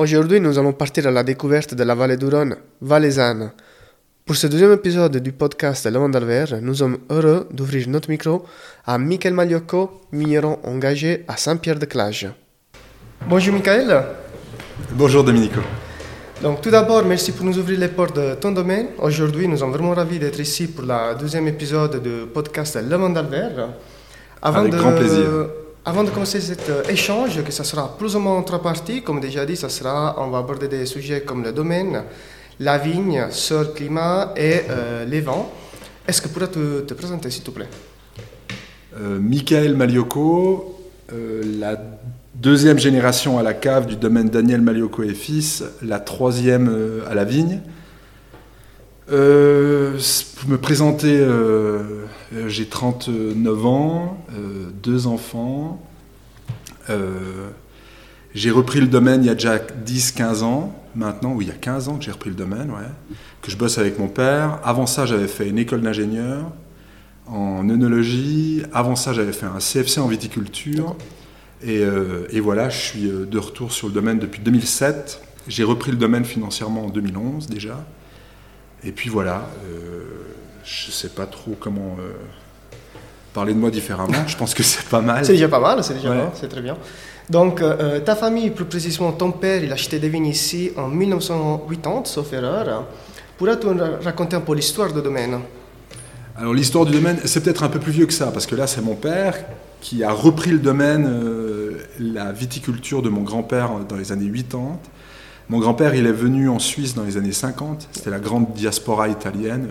Aujourd'hui, nous allons partir à la découverte de la vallée du Rhône, valaisanne. Pour ce deuxième épisode du podcast Le Monde Vert, nous sommes heureux d'ouvrir notre micro à Michael Magliocco, vigneron engagé à Saint-Pierre-de-Clage. Bonjour Michael. Bonjour Domenico. Donc tout d'abord, merci pour nous ouvrir les portes de ton domaine. Aujourd'hui, nous sommes vraiment ravis d'être ici pour le deuxième épisode du podcast Le Monde Vert. Avec grand plaisir. Avant de commencer cet euh, échange, que ça sera plus ou moins en trois parties, comme déjà dit, ça sera, on va aborder des sujets comme le domaine, la vigne, le climat et euh, les vents. Est-ce que tu pourrais te, présenter, s'il te plaît? Euh, Michael Malioco, euh, la deuxième génération à la cave du domaine Daniel Malioco et fils, la troisième à la vigne. me présenter, euh, j'ai 39 ans, euh, deux enfants. Euh, j'ai repris le domaine il y a déjà 10-15 ans, maintenant, oui, il y a 15 ans que j'ai repris le domaine, ouais, que je bosse avec mon père. Avant ça, j'avais fait une école d'ingénieur en œnologie. Avant ça, j'avais fait un CFC en viticulture. Et, voilà, je suis de retour sur le domaine depuis 2007. J'ai repris le domaine financièrement en 2011 déjà. Et puis voilà, je ne sais pas trop comment euh, parler de moi différemment. je pense que c'est pas mal. C'est déjà pas mal, c'est déjà c'est très bien. Donc, euh, ta famille, plus précisément ton père, il a acheté des vignes ici en 1980, sauf erreur. Pourrais-tu raconter un peu l'histoire du domaine? Alors, l'histoire du domaine, c'est peut-être un peu plus vieux que ça, parce que là, c'est mon père qui a repris le domaine, euh, la viticulture de mon grand-père dans les années 80. Mon grand-père, il est venu en Suisse dans les années 50. C'était la grande diaspora italienne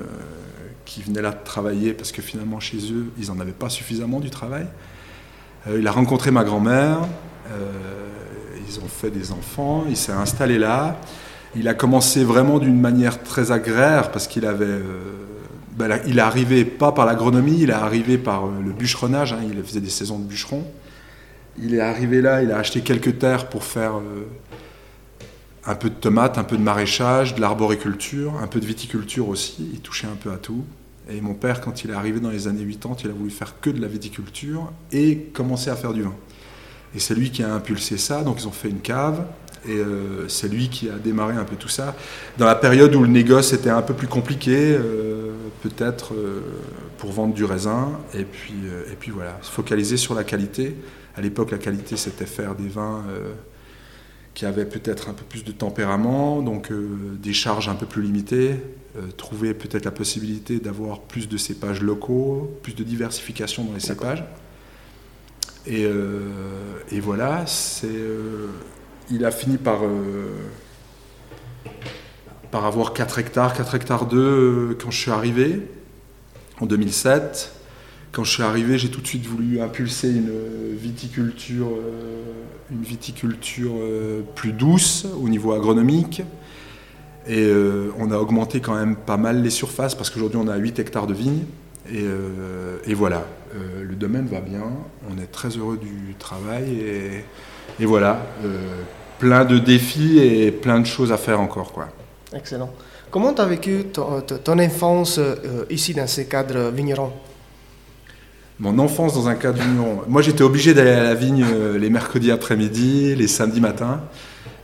qui venaient là travailler parce que finalement chez eux, ils n'en avaient pas suffisamment du travail. Euh, il a rencontré ma grand-mère, euh, ils ont fait des enfants, il s'est installé là. Il a commencé vraiment d'une manière très agraire parce qu'il avait... Euh, ben il est arrivé pas par l'agronomie, il est arrivé par le bûcheronnage, hein, il faisait des saisons de bûcheron. Il est arrivé là, il a acheté quelques terres pour faire un peu de tomates, un peu de maraîchage, de l'arboriculture, un peu de viticulture aussi. Il touchait un peu à tout. Et mon père, quand il est arrivé dans les années 80, il a voulu faire que de la viticulture et commencer à faire du vin. Et c'est lui qui a impulsé ça, donc ils ont fait une cave, et euh, c'est lui qui a démarré un peu tout ça. Dans la période où le négoce était un peu plus compliqué, euh, peut-être euh, pour vendre du raisin, et puis, et puis voilà, se focaliser sur la qualité. À l'époque, la qualité, c'était faire des vins qui avaient peut-être un peu plus de tempérament, donc des charges un peu plus limitées, euh, trouver peut-être la possibilité d'avoir plus de cépages locaux, plus de diversification dans les cépages. Et, euh, et voilà, c'est, euh, il a fini par, par avoir 4 hectares, 4 hectares 2 quand je suis arrivé, en 2007. Quand je suis arrivé, j'ai tout de suite voulu impulser une viticulture, une viticulture plus douce au niveau agronomique. Et euh, on a augmenté quand même pas mal les surfaces parce qu'aujourd'hui on a 8 hectares de vignes. Et, euh, voilà, euh, le domaine va bien, on est très heureux du travail et, voilà, plein de défis et plein de choses à faire encore. Quoi. Excellent. Comment tu as vécu ton, enfance ici dans ces cadres vignerons? Mon enfance dans un cadre vigneron. Moi, j'étais obligé d'aller à la vigne les mercredis après-midi, les samedis matins.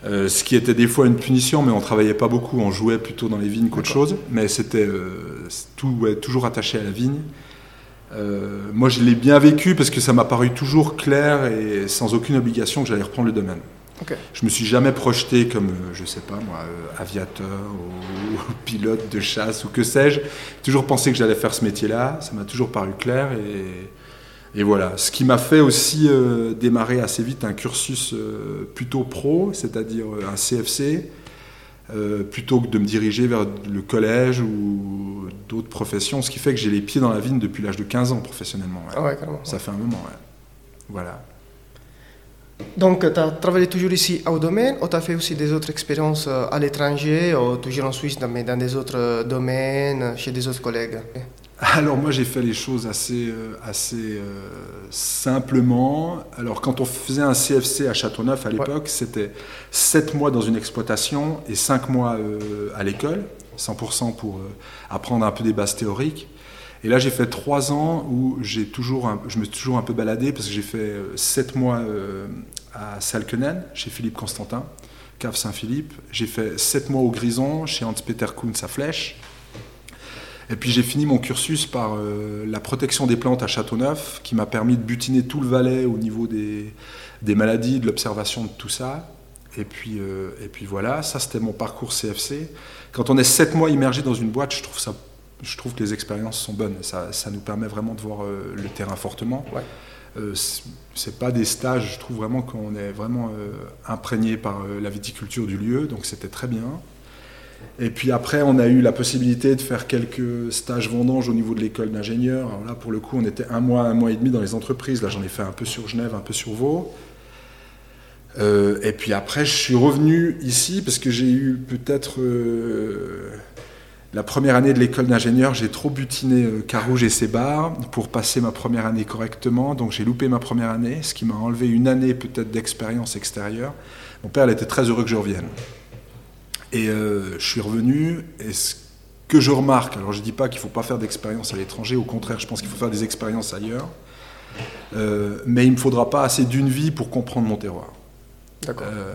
Euh, ce qui était des fois une punition, mais on travaillait pas beaucoup, on jouait plutôt dans les vignes qu'autre chose, mais c'était euh, tout toujours attaché à la vigne. Euh, moi, je l'ai bien vécu parce que ça m'a paru toujours clair et sans aucune obligation que j'allais reprendre le domaine. Je me suis jamais projeté comme, je sais pas moi, aviateur ou, pilote de chasse ou que sais-je. Toujours pensé que j'allais faire ce métier-là. Ça m'a toujours paru clair et et voilà, ce qui m'a fait aussi euh, démarrer assez vite un cursus euh, plutôt pro, c'est-à-dire euh, un CFC, plutôt que de me diriger vers le collège ou d'autres professions, ce qui fait que j'ai les pieds dans la vigne depuis l'âge de 15 ans professionnellement. Ah ouais. Ça fait un moment, ouais. Voilà. Donc, tu as travaillé toujours ici au domaine ou tu as fait aussi des autres expériences à l'étranger ou toujours en Suisse, mais dans des autres domaines, chez des autres collègues? Alors moi j'ai fait les choses assez, euh, assez euh, simplement. Alors quand on faisait un CFC à Châteauneuf à l'époque, c'était 7 mois dans une exploitation et 5 mois euh, à l'école, 100% pour apprendre un peu des bases théoriques. Et là j'ai fait 3 ans où j'ai toujours je me suis toujours un peu baladé parce que j'ai fait 7 mois à Salkenen chez Philippe Constantin Cave Saint-Philippe. J'ai fait 7 mois au Grison, chez Hans-Peter Kuhn, sa flèche. Et puis j'ai fini mon cursus par euh, la protection des plantes à Châteauneuf, qui m'a permis de butiner tout le Valais au niveau des, des maladies, de l'observation de tout ça. Et puis, euh, et puis voilà, ça c'était mon parcours CFC. Quand on est 7 mois immergé dans une boîte, je trouve, ça, je trouve que les expériences sont bonnes. Ça, ça nous permet vraiment de voir euh, le terrain fortement. Ouais. Euh, c'est pas des stages, je trouve vraiment qu'on est vraiment imprégné par la viticulture du lieu, donc c'était très bien. Et puis après, on a eu la possibilité de faire quelques stages vendanges au niveau de l'école d'ingénieurs. Alors là, pour le coup, on était un mois, un mois et demi dans les entreprises. Là, j'en ai fait un peu sur Genève, un peu sur Vaud. Euh, et puis après, je suis revenu ici parce que j'ai eu peut-être euh, la première année de l'école d'ingénieur, j'ai trop butiné euh, Carouge et ses bars pour passer ma première année correctement. Donc j'ai loupé ma première année, ce qui m'a enlevé une année peut-être d'expérience extérieure. Mon père, il était très heureux que je revienne. Et euh, je suis revenu, et ce que je remarque, alors je ne dis pas qu'il ne faut pas faire d'expérience à l'étranger, au contraire, je pense qu'il faut faire des expériences ailleurs, euh, mais il ne me faudra pas assez d'une vie pour comprendre mon terroir. Euh,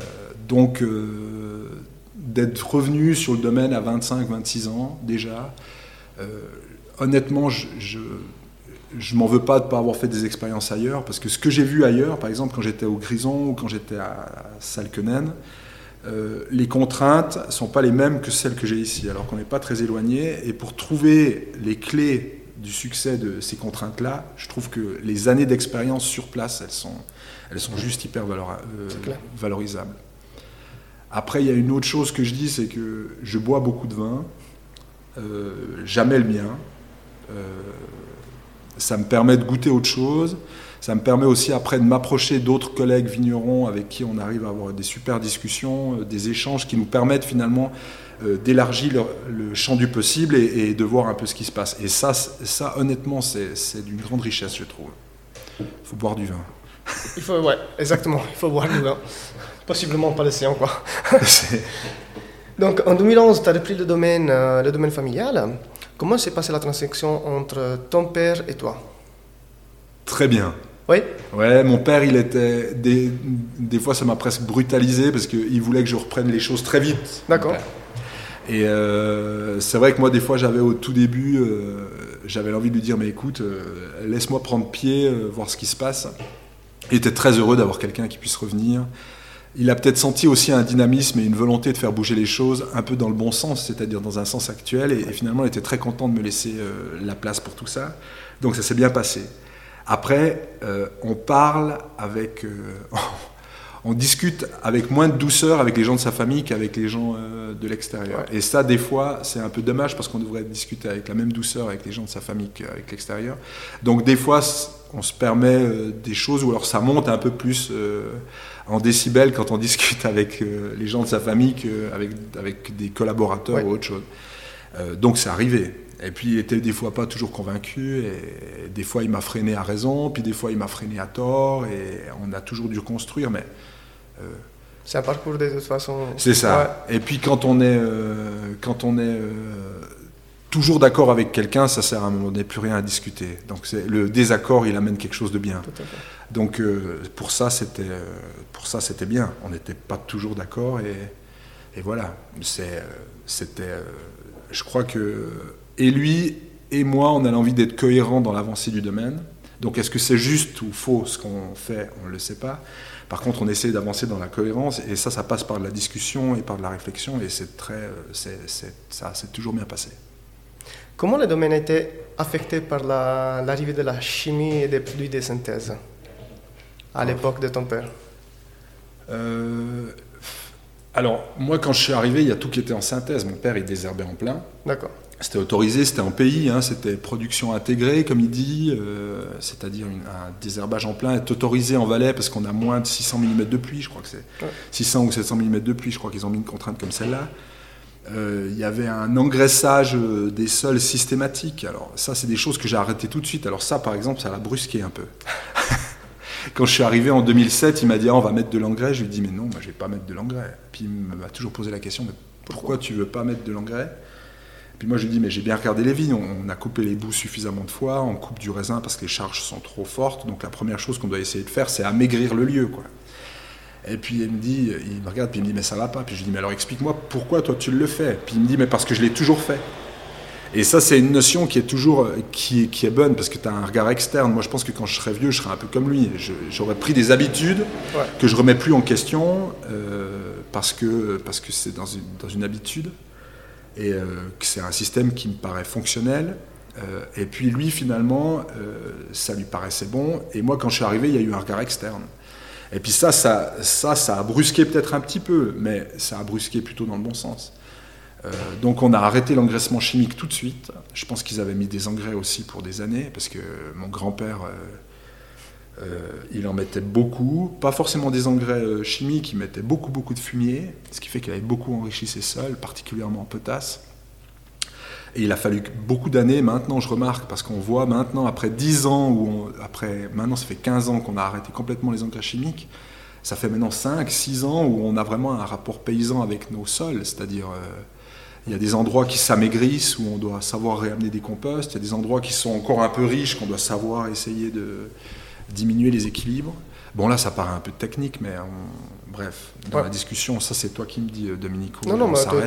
donc, euh, d'être revenu sur le domaine à 25-26 ans déjà, euh, honnêtement, je, je, je m'en veux pas de ne pas avoir fait des expériences ailleurs, parce que ce que j'ai vu ailleurs, par exemple quand j'étais au Grison ou quand j'étais à Salkenen, euh, les contraintes ne sont pas les mêmes que celles que j'ai ici, alors qu'on n'est pas très éloigné. Et pour trouver les clés du succès de ces contraintes-là, je trouve que les années d'expérience sur place, elles sont, elles sont juste hyper valora euh, valorisables. Après, il y a une autre chose que je dis, c'est que je bois beaucoup de vin, euh, jamais le mien. Euh, ça me permet de goûter autre chose. Ça me permet aussi après de m'approcher d'autres collègues vignerons avec qui on arrive à avoir des super discussions, euh, des échanges qui nous permettent finalement d'élargir le, champ du possible et, de voir un peu ce qui se passe. Et ça, ça honnêtement, c'est d'une grande richesse, je trouve. Il faut boire du vin. Il faut, ouais, exactement, il faut boire du vin. Possiblement pas l'océan, quoi. Donc en 2011, tu as repris le domaine, euh, le domaine familial. Comment s'est passée la transaction entre ton père et toi? Très bien. Oui Ouais, mon père, il était. Des, des fois, ça m'a presque brutalisé parce qu'il voulait que je reprenne les choses très vite. D'accord. Et euh, c'est vrai que moi, des fois, j'avais au tout début, euh, j'avais l'envie de lui dire Mais écoute, laisse-moi prendre pied, voir ce qui se passe. Il était très heureux d'avoir quelqu'un qui puisse revenir. Il a peut-être senti aussi un dynamisme et une volonté de faire bouger les choses un peu dans le bon sens, c'est-à-dire dans un sens actuel. Et, et, finalement, il était très content de me laisser euh, la place pour tout ça. Donc ça s'est bien passé. Après, euh, on parle avec. Euh, on discute avec moins de douceur avec les gens de sa famille qu'avec les gens de l'extérieur. Ouais. Et ça, des fois, c'est un peu dommage parce qu'on devrait discuter avec la même douceur avec les gens de sa famille qu'avec l'extérieur. Donc, des fois, on se permet des choses ou alors ça monte un peu plus en décibels quand on discute avec euh, les gens de sa famille qu'avec avec des collaborateurs ouais. ou autre chose. Euh, donc, c'est arrivé. Et puis il était des fois pas toujours convaincu, et des fois il m'a freiné à raison, puis des fois il m'a freiné à tort, et on a toujours dû construire, mais... Euh, c'est un parcours de toute façon. C'est ça. Ouais. Et puis quand on est, euh, quand on est toujours d'accord avec quelqu'un, ça sert à un moment donné plus rien à discuter. Donc le désaccord, il amène quelque chose de bien. Donc euh, pour ça, c'était pour ça c'était bien. On n'était pas toujours d'accord, et, et voilà. C'était, je crois que et lui et moi, on a l'envie d'être cohérents dans l'avancée du domaine. Donc est-ce que c'est juste ou faux ce qu'on fait? On ne le sait pas. Par contre, on essaie d'avancer dans la cohérence et ça, ça passe par de la discussion et par de la réflexion et c'est très, c'est, ça s'est toujours bien passé. Comment le domaine a été affecté par la, l'arrivée de la chimie et des produits de synthèse à l'époque de ton père? Euh, Alors, moi, quand je suis arrivé, il y a tout qui était en synthèse. Mon père, il désherbait en plein. D'accord. C'était autorisé, c'était en pays, hein, c'était production intégrée, comme il dit, euh, c'est-à-dire un désherbage en plein est autorisé en Valais parce qu'on a moins de 600 mm de pluie, je crois que c'est ouais. 600 ou 700 mm de pluie, je crois qu'ils ont mis une contrainte comme celle-là. Euh, il y avait un engraissage des sols systématique. Alors ça, c'est des choses que j'ai arrêtées tout de suite. Alors ça, par exemple, ça l'a brusqué un peu. Quand je suis arrivé en 2007, il m'a dit ah, on va mettre de l'engrais. Je lui ai dit mais non, moi je vais pas mettre de l'engrais. Puis il m'a toujours posé la question mais pourquoi tu veux pas mettre de l'engrais? Puis moi je lui dis, mais j'ai bien regardé les vignes, on, a coupé les bouts suffisamment de fois, on coupe du raisin parce que les charges sont trop fortes, donc la première chose qu'on doit essayer de faire, c'est amaigrir le lieu. Quoi. Et puis il me dit, il me regarde, puis il me dit, mais ça va pas. Puis je lui dis, mais alors explique-moi pourquoi toi tu le fais. Puis il me dit, mais parce que je l'ai toujours fait. Et ça, c'est une notion qui est toujours qui, qui est bonne parce que tu as un regard externe. Moi, je pense que quand je serai vieux, je serai un peu comme lui. J'aurais pris des habitudes que je remets plus en question euh, parce que parce que c'est dans une, dans une habitude et euh, que c'est un système qui me paraît fonctionnel. Euh, et puis lui, finalement, ça lui paraissait bon. Et moi, quand je suis arrivé, il y a eu un regard externe. Et puis ça, ça, ça, a brusqué peut-être un petit peu, mais ça a brusqué plutôt dans le bon sens. Euh, donc on a arrêté l'engraissement chimique tout de suite. Je pense qu'ils avaient mis des engrais aussi pour des années, parce que mon grand-père, euh, euh, il en mettait beaucoup. Pas forcément des engrais chimiques, il mettait beaucoup, beaucoup de fumier, ce qui fait qu'il avait beaucoup enrichi ses sols, particulièrement en potasse. Et il a fallu beaucoup d'années, maintenant je remarque, parce qu'on voit maintenant, après 10 ans, ou après, maintenant ça fait 15 ans qu'on a arrêté complètement les engrais chimiques, ça fait maintenant 5, 6 ans où on a vraiment un rapport paysan avec nos sols, c'est-à-dire il y a des endroits qui s'amaigrissent où on doit savoir réamener des composts. Il y a des endroits qui sont encore un peu riches qu'on doit savoir essayer de diminuer les équilibres. Bon, là, ça paraît un peu technique, mais bref, dans la discussion, ça, c'est toi qui me dis, euh, Dominico. Non, non, mais tu, peux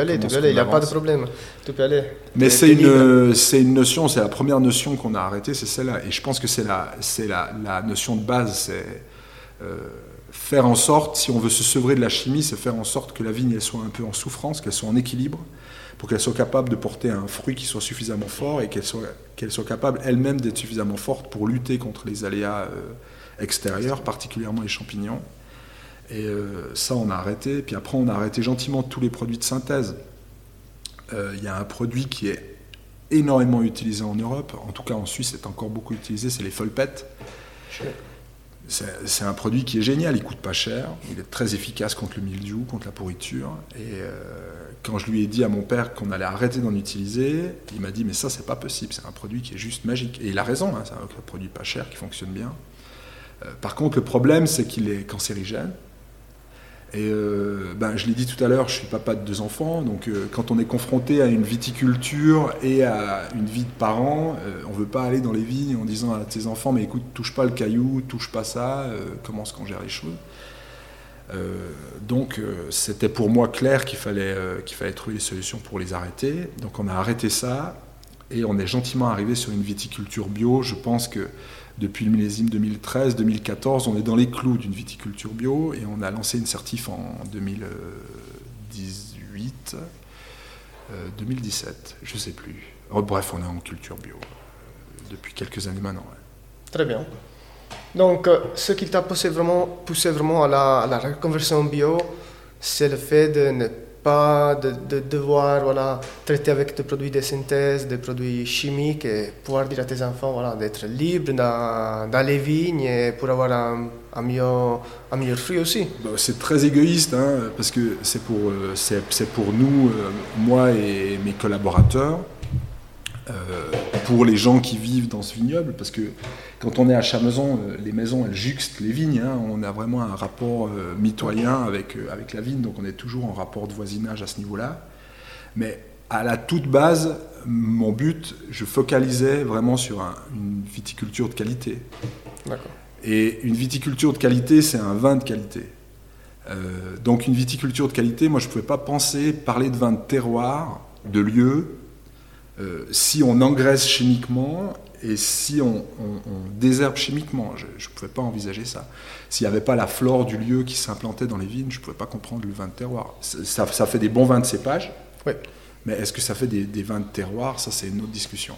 aller, tu peux aller, il n'y a pas de problème. Tu peux aller. Mais c'est une, c'est une notion, c'est la première notion qu'on a arrêtée, c'est celle-là. Et je pense que c'est la, c'est la, la notion de base, c'est. Euh, faire en sorte, si on veut se sevrer de la chimie, c'est faire en sorte que la vigne elle soit un peu en souffrance, qu'elle soit en équilibre, pour qu'elle soit capable de porter un fruit qui soit suffisamment fort et qu'elle soit, qu'elle soit capable elle-même d'être suffisamment forte pour lutter contre les aléas euh, extérieurs, particulièrement les champignons. Et euh, ça, on a arrêté. Puis après, on a arrêté gentiment tous les produits de synthèse. Euh, il y a un produit qui est énormément utilisé en Europe, en tout cas en Suisse, c'est encore beaucoup utilisé, c'est les folpettes. C'est un produit qui est génial, il coûte pas cher, il est très efficace contre le mildiou, contre la pourriture. Et euh, quand je lui ai dit à mon père qu'on allait arrêter d'en utiliser, il m'a dit mais ça c'est pas possible, c'est un produit qui est juste magique. Et il a raison, hein, c'est un produit pas cher qui fonctionne bien. Euh, par contre le problème c'est qu'il est cancérigène, et euh, ben, je l'ai dit tout à l'heure, je suis papa de deux enfants, donc euh, quand on est confronté à une viticulture et à une vie de parents, euh, on ne veut pas aller dans les vignes en disant à ses enfants, mais écoute, touche pas le caillou, touche pas ça, comment est-ce qu'on gère les choses Donc c'était pour moi clair qu'il fallait, qu'il fallait trouver des solutions pour les arrêter. Donc on a arrêté ça et on est gentiment arrivé sur une viticulture bio. Je pense que depuis le millésime 2013-2014, on est dans les clous d'une viticulture bio et on a lancé une certif en 2018, 2017, je ne sais plus. Oh, bref, on est en culture bio depuis quelques années maintenant. Très bien. Donc, euh, ce qui t'a poussé vraiment, poussé vraiment à la, à la reconversion bio, c'est le fait de ne pas de, devoir voilà, traiter avec des produits de synthèse, des produits chimiques et pouvoir dire à tes enfants voilà, d'être libres dans, les vignes pour avoir un, meilleur, fruit aussi. Bah, c'est très égoïste hein, parce que c'est pour, euh, c'est, pour nous, euh, moi et mes collaborateurs, pour les gens qui vivent dans ce vignoble, parce que quand on est à Chamaison, euh, les maisons, elles juxtent les vignes. Hein. on a vraiment un rapport euh, mitoyen avec, euh, avec la vigne, donc on est toujours en rapport de voisinage à ce niveau-là. Mais à la toute base, mon but, je focalisais vraiment sur une viticulture de qualité. Et une viticulture de qualité, c'est un vin de qualité. donc une viticulture de qualité, moi je ne pouvais pas penser parler de vin de terroir, de lieu, si on engraisse chimiquement et si on, désherbe chimiquement, je ne pouvais pas envisager ça. S'il n'y avait pas la flore du lieu qui s'implantait dans les vignes, je ne pouvais pas comprendre le vin de terroir. Ça, fait des bons vins de cépage, mais est-ce que ça fait des, vins de terroir? Ça, c'est une autre discussion.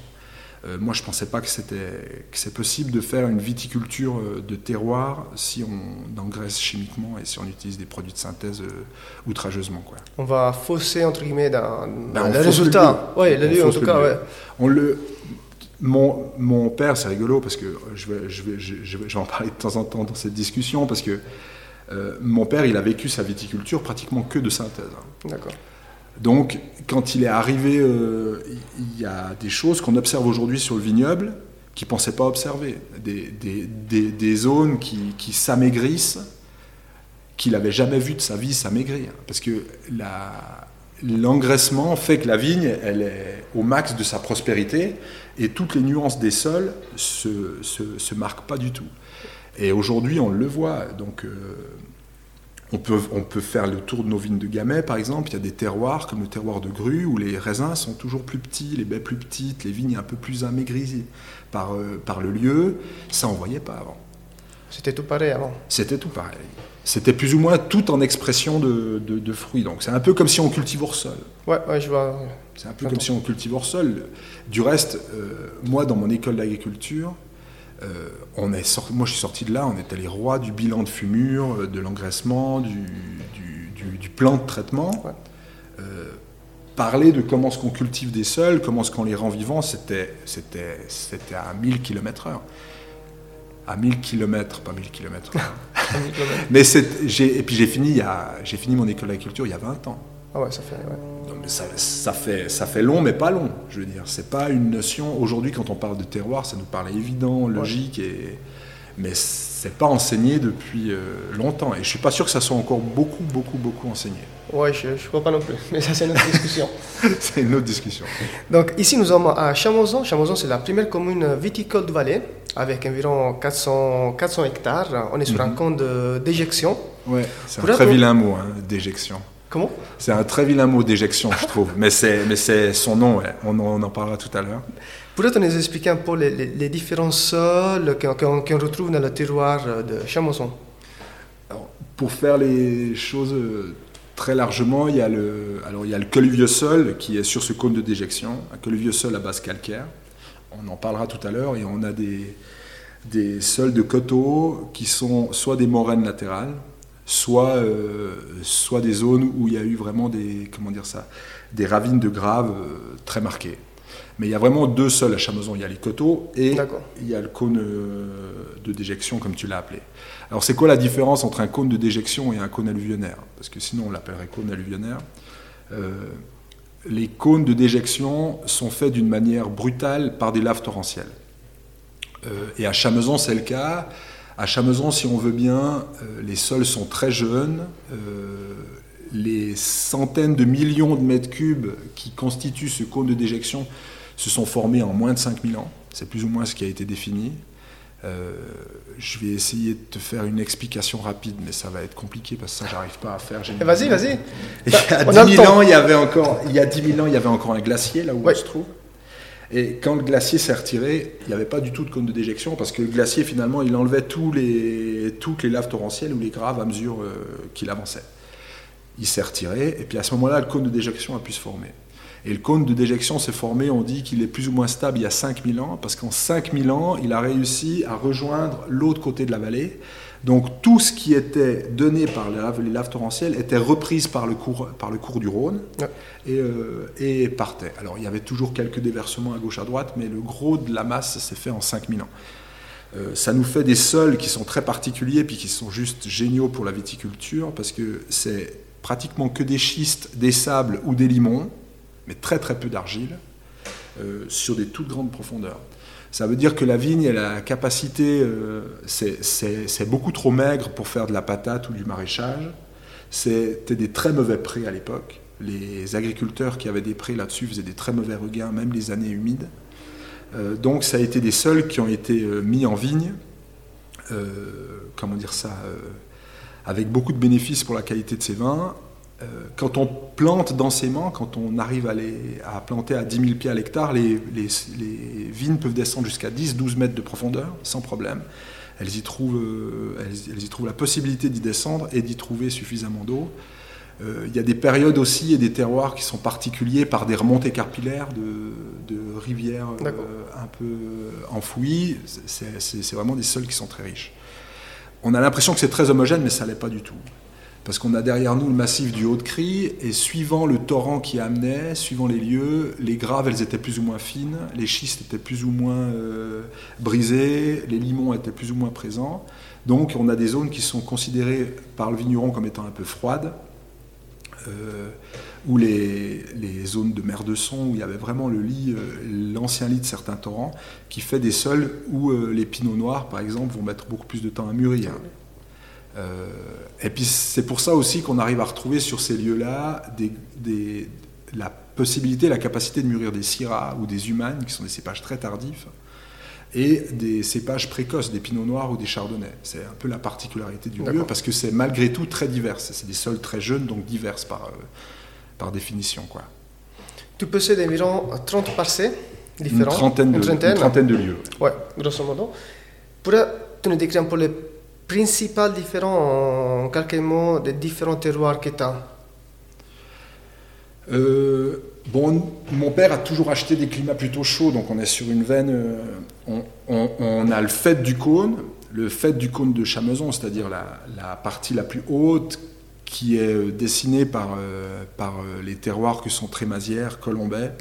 Euh, moi, je ne pensais pas que c'est possible de faire une viticulture euh, de terroir si on engraisse chimiquement et si on utilise des produits de synthèse euh, outrageusement. Quoi. On va fausser, entre guillemets, dans, ben, le résultat. Oui, le lieu, en tout cas. Ouais. On le, mon, mon, père, c'est rigolo parce que je vais, je, vais, je, vais, en parler de temps en temps dans cette discussion parce que euh, mon père, il a vécu sa viticulture pratiquement que de synthèse. Hein. D'accord. Donc, quand il est arrivé, euh, il y a des choses qu'on observe aujourd'hui sur le vignoble qu'il ne pensait pas observer. Des, des, des, des zones qui, qui s'amaigrissent, qu'il n'avait jamais vu de sa vie s'amaigrir. Parce que l'engraissement fait que la vigne, elle est au max de sa prospérité et toutes les nuances des sols se, se, marquent pas du tout. Et aujourd'hui, on le voit. Donc, euh, On peut, on peut faire le tour de nos vignes de Gamay, par exemple. Il y a des terroirs, comme le terroir de Grue, où les raisins sont toujours plus petits, les baies plus petites, les vignes un peu plus amaigries par, euh, par le lieu. Ça, on ne voyait pas avant. C'était tout pareil avant. C'était tout pareil. C'était plus ou moins tout en expression de, de, fruits. Donc c'est un peu comme si on cultive hors sol. Ouais, ouais, je vois. C'est un peu comme si on cultive hors sol. Du reste, euh, moi, dans mon école d'agriculture, euh, on est sorti, moi je suis sorti de là, on était les rois du bilan de fumure, euh, de l'engraissement, du, plan de traitement. Euh, parler de comment est-ce qu'on cultive des sols, comment est-ce qu'on les rend vivants, c'était, c'était, c'était à 1000 km/h. À 1000 km, pas 1000 km. Mais j'ai, et puis j'ai fini, j'ai fini mon école d'agriculture il y a 20 ans. Ah ouais, ça fait. ça, fait ça fait long, mais pas long. Je veux dire, c'est pas une notion. Aujourd'hui, quand on parle de terroir, ça nous paraît évident, logique, et mais c'est pas enseigné depuis euh, longtemps. Et je suis pas sûr que ça soit encore beaucoup, beaucoup, beaucoup enseigné. Ouais, je, je crois pas non plus. Mais ça, c'est une autre discussion. c'est une autre discussion. Donc ici, nous sommes à Chamozon. Chamozon, c'est la première commune viticole de Valais, avec environ 400, 400 hectares. On est sur un mhm. camp d'éjection. Ouais, c'est un très vilain mot, hein, d'éjection. Comment? C'est un très vilain mot d'éjection, je trouve. mais c'est son nom, on, en parlera tout à l'heure. Pourrais-tu nous expliquer un peu les, les, différents sols qu'on retrouve dans le terroir de Chamonton Pour faire les choses euh, très largement, il y a le, alors il y a le colluvieux sol qui est sur ce cône de déjection, un colluvieux sol à base calcaire. On en parlera tout à l'heure et on a des, des sols de coteaux qui sont soit des moraines latérales, soit, euh, soit des zones où il y a eu vraiment des, comment dire ça, des ravines de graves euh, très marquées. Mais il y a vraiment deux sols à Chamezon. Il y a les coteaux et il y a le cône euh, de déjection, comme tu l'as appelé. Alors, c'est quoi la différence entre un cône de déjection et un cône alluvionnaire Parce que sinon, on l'appellerait cône alluvionnaire. les cônes de déjection sont faits d'une manière brutale par des laves torrentielles. et à Chamezon, c'est le cas. À Chamezon, si on veut bien, euh, les sols sont très jeunes. Euh, les centaines de millions de mètres cubes qui constituent ce cône de déjection se sont formés en moins de 5000 ans. C'est plus ou moins ce qui a été défini. Euh, je vais essayer de te faire une explication rapide, mais ça va être compliqué parce que ça, j'arrive pas à faire. Vas-y, vas-y. Il y a 10 000 ans, il y avait encore, il y a 10 000 ans, il y avait encore un glacier là où on se trouve. Et quand le glacier s'est retiré, il n'y avait pas du tout de cône de déjection parce que le glacier, finalement, il enlevait toutes les laves torrentielles ou les graves à mesure euh, qu'il avançait. Il s'est retiré, et puis à ce moment-là, le cône de déjection a pu se former. Et le cône de déjection s'est formé, on dit qu'il est plus ou moins stable il y a 5000 ans, parce qu'en 5000 ans, il a réussi à rejoindre l'autre côté de la vallée, donc tout ce qui était donné par les laves, torrentielles était reprise par le cours, par le cours du Rhône euh, et, partait. Alors il y avait toujours quelques déversements à gauche à droite, mais le gros de la masse s'est fait en 5000 ans. Euh, ça nous fait des sols qui sont très particuliers puis qui sont juste géniaux pour la viticulture parce que c'est pratiquement que des schistes, des sables ou des limons, mais très très peu d'argile euh, sur des toutes grandes profondeurs. Ça veut dire que la vigne, elle a la capacité, euh, c'est beaucoup trop maigre pour faire de la patate ou du maraîchage. C'était des très mauvais prés à l'époque. Les agriculteurs qui avaient des prés là-dessus faisaient des très mauvais regains, même les années humides. Euh, donc ça a été des sols qui ont été euh, mis en vigne, comment dire ça, avec beaucoup de bénéfices pour la qualité de ces vins, quand on plante densément, quand on arrive à, les, à planter à 10 000 pieds à l'hectare, les, les, vignes peuvent descendre jusqu'à 10-12 mètres de profondeur sans problème. Elles y trouvent, euh, elles, y trouvent la possibilité d'y descendre et d'y trouver suffisamment d'eau. Euh, il y a des périodes aussi et des terroirs qui sont particuliers par des remontées capillaires de, de rivières un peu enfouies. C'est vraiment des sols qui sont très riches. On a l'impression que c'est très homogène, mais ça ne l'est pas du tout parce qu'on a derrière nous le massif du Haut-de-Crie, et suivant le torrent qui amenait, suivant les lieux, les graves, elles étaient plus ou moins fines, les schistes étaient plus ou moins euh, brisés, les limons étaient plus ou moins présents. Donc on a des zones qui sont considérées par le vigneron comme étant un peu froides, euh, ou les, zones de mer de son, où il y avait vraiment le lit, euh, l'ancien lit de certains torrents, qui fait des sols où les pinots noirs, par exemple, vont mettre beaucoup plus de temps à mûrir. Euh, et puis c'est pour ça aussi qu'on arrive à retrouver sur ces lieux-là la possibilité, la capacité de mûrir des syrahs ou des humanes, qui sont des cépages très tardifs, et des cépages précoces, des pinots noirs ou des chardonnays. C'est un peu la particularité du lieu parce que c'est malgré tout très divers. C'est des sols très jeunes, donc divers par, euh, par définition. Quoi. Tu possèdes environ 30 parcelles différents Une trentaine de, une trentaine de lieux. Ouais, grosso modo. Pourrais-tu nous décrire un peu les principaux différents, en quelques mots, des différents terroirs que tu as euh, bon, mon père a toujours acheté des climats plutôt chauds, donc on est sur une veine. Euh, on, a le fait du cône, le fait du cône de Chamezon, c'est-à-dire la, partie la plus haute qui est euh, dessinée par, par les terroirs que sont Trémazières, Colombais.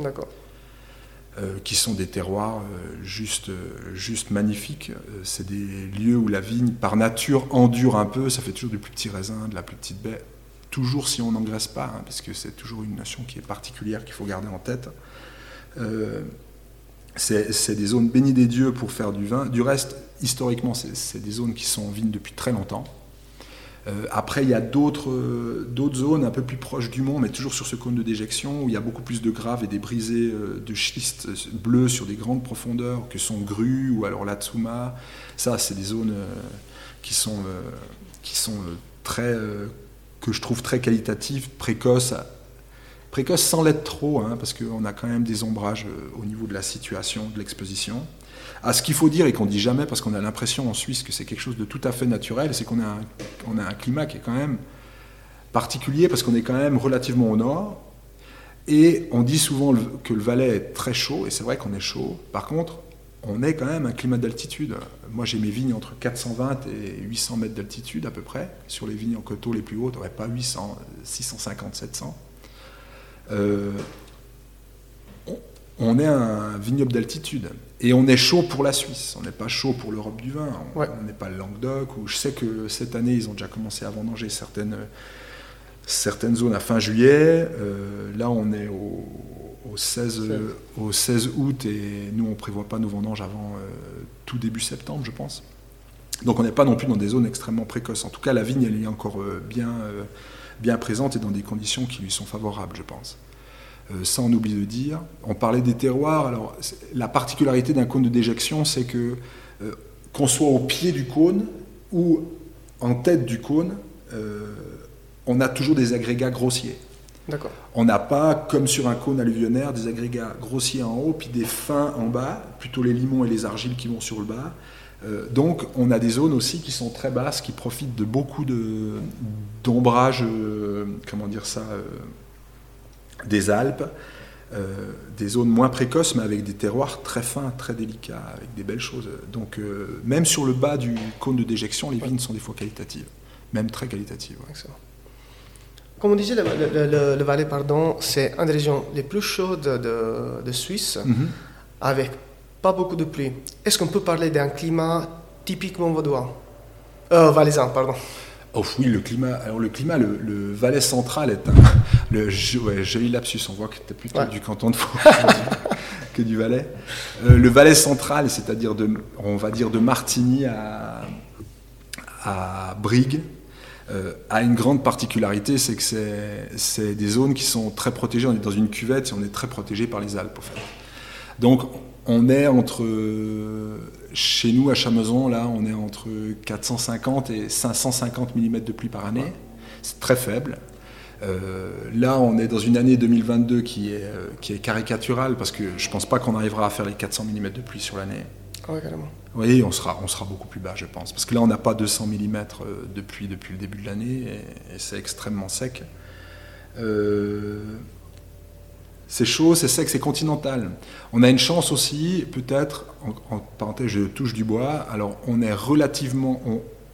Qui sont des terroirs juste, juste magnifiques. C'est des lieux où la vigne, par nature, endure un peu. Ça fait toujours du plus petits raisins, de la plus petite baie toujours si on n'engraisse pas, hein, parce que c'est toujours une notion qui est particulière qu'il faut garder en tête. Euh, c'est des zones bénies des dieux pour faire du vin. Du reste, historiquement, c'est des zones qui sont en vigne depuis très longtemps. Euh, après, il y a d'autres zones un peu plus proches du mont, mais toujours sur ce cône de déjection, où il y a beaucoup plus de graves et des brisées euh, de schiste bleus sur des grandes profondeurs, que sont Gru ou alors Latsuma. Ça, c'est des zones qui sont, qui sont très que je trouve très qualitative, précoce, précoce sans l'être trop, hein, parce qu'on a quand même des ombrages euh, au niveau de la situation, de l'exposition. À ce qu'il faut dire et qu'on dit jamais, parce qu'on a l'impression en Suisse que c'est quelque chose de tout à fait naturel, c'est qu'on a, un, climat qui est quand même particulier, parce qu'on est quand même relativement au nord, et on dit souvent que le Valais est très chaud, et c'est vrai qu'on est chaud. Par contre, on est quand même un climat d'altitude. Moi, j'ai mes vignes entre 420 et 800 mètres d'altitude à peu près. Sur les vignes en coteaux les plus hautes, on n'aurait pas 800, 650, 700. on est un vignoble d'altitude. Et on est chaud pour la Suisse. On n'est pas chaud pour l'Europe du vin. On n'est pas le Languedoc. Où je sais que cette année, ils ont déjà commencé à vendanger certaines, certaines zones à fin juillet. Euh, là, on est au au 16, au 16 août et nous on ne prévoit pas nos vendanges avant euh, tout début septembre je pense. Donc on n'est pas non plus dans des zones extrêmement précoces. En tout cas la vigne elle est encore euh, bien, bien présente et dans des conditions qui lui sont favorables je pense. Ça on oublie de dire. On parlait des terroirs. Alors la particularité d'un cône de déjection c'est que qu'on soit au pied du cône ou en tête du cône, on a toujours des agrégats grossiers. On n'a pas, comme sur un cône alluvionnaire, des agrégats grossiers en haut, puis des fins en bas, plutôt les limons et les argiles qui vont sur le bas. Euh, donc on a des zones aussi qui sont très basses, qui profitent de beaucoup d'ombrage, euh, comment dire ça, euh, des Alpes, des zones moins précoces, mais avec des terroirs très fins, très délicats, avec des belles choses. Donc même sur le bas du cône de déjection, les vignes sont des fois qualitatives, même très qualitatives. Comme on disait, le, Valais, pardon, c'est une des régions les plus chaudes de, Suisse, mhm. avec pas beaucoup de pluie. Est-ce qu'on peut parler d'un climat typiquement vaudois? Euh, Valaisan, pardon. Oh oui, le climat. Alors le climat, le, Valais central est un. Le, ouais, joli lapsus. On voit que tu es plutôt du canton de Vaud que du Valais. Euh, le Valais central, c'est-à-dire de, on va dire de Martigny à, à Brigue, euh, a une grande particularité, c'est que c'est des zones qui sont très protégées. On est dans une cuvette et on est très protégé par les Alpes, en fait. Donc, on est entre, chez nous à Chamezon, là, on est entre 450 et 550 mm de pluie par année. C'est très faible. Euh, là, on est dans une année 2022 qui est, euh, qui est caricaturale parce que je ne pense pas qu'on arrivera à faire les 400 mm de pluie sur l'année. Oui, on sera, on sera beaucoup plus bas, je pense. Parce que là, on n'a pas 200 mm de pluie depuis le début de l'année et, c'est extrêmement sec. Euh, c'est chaud, c'est sec, c'est continental. On a une chance aussi, peut-être, en, parenthèse, je touche du bois, alors on est relativement.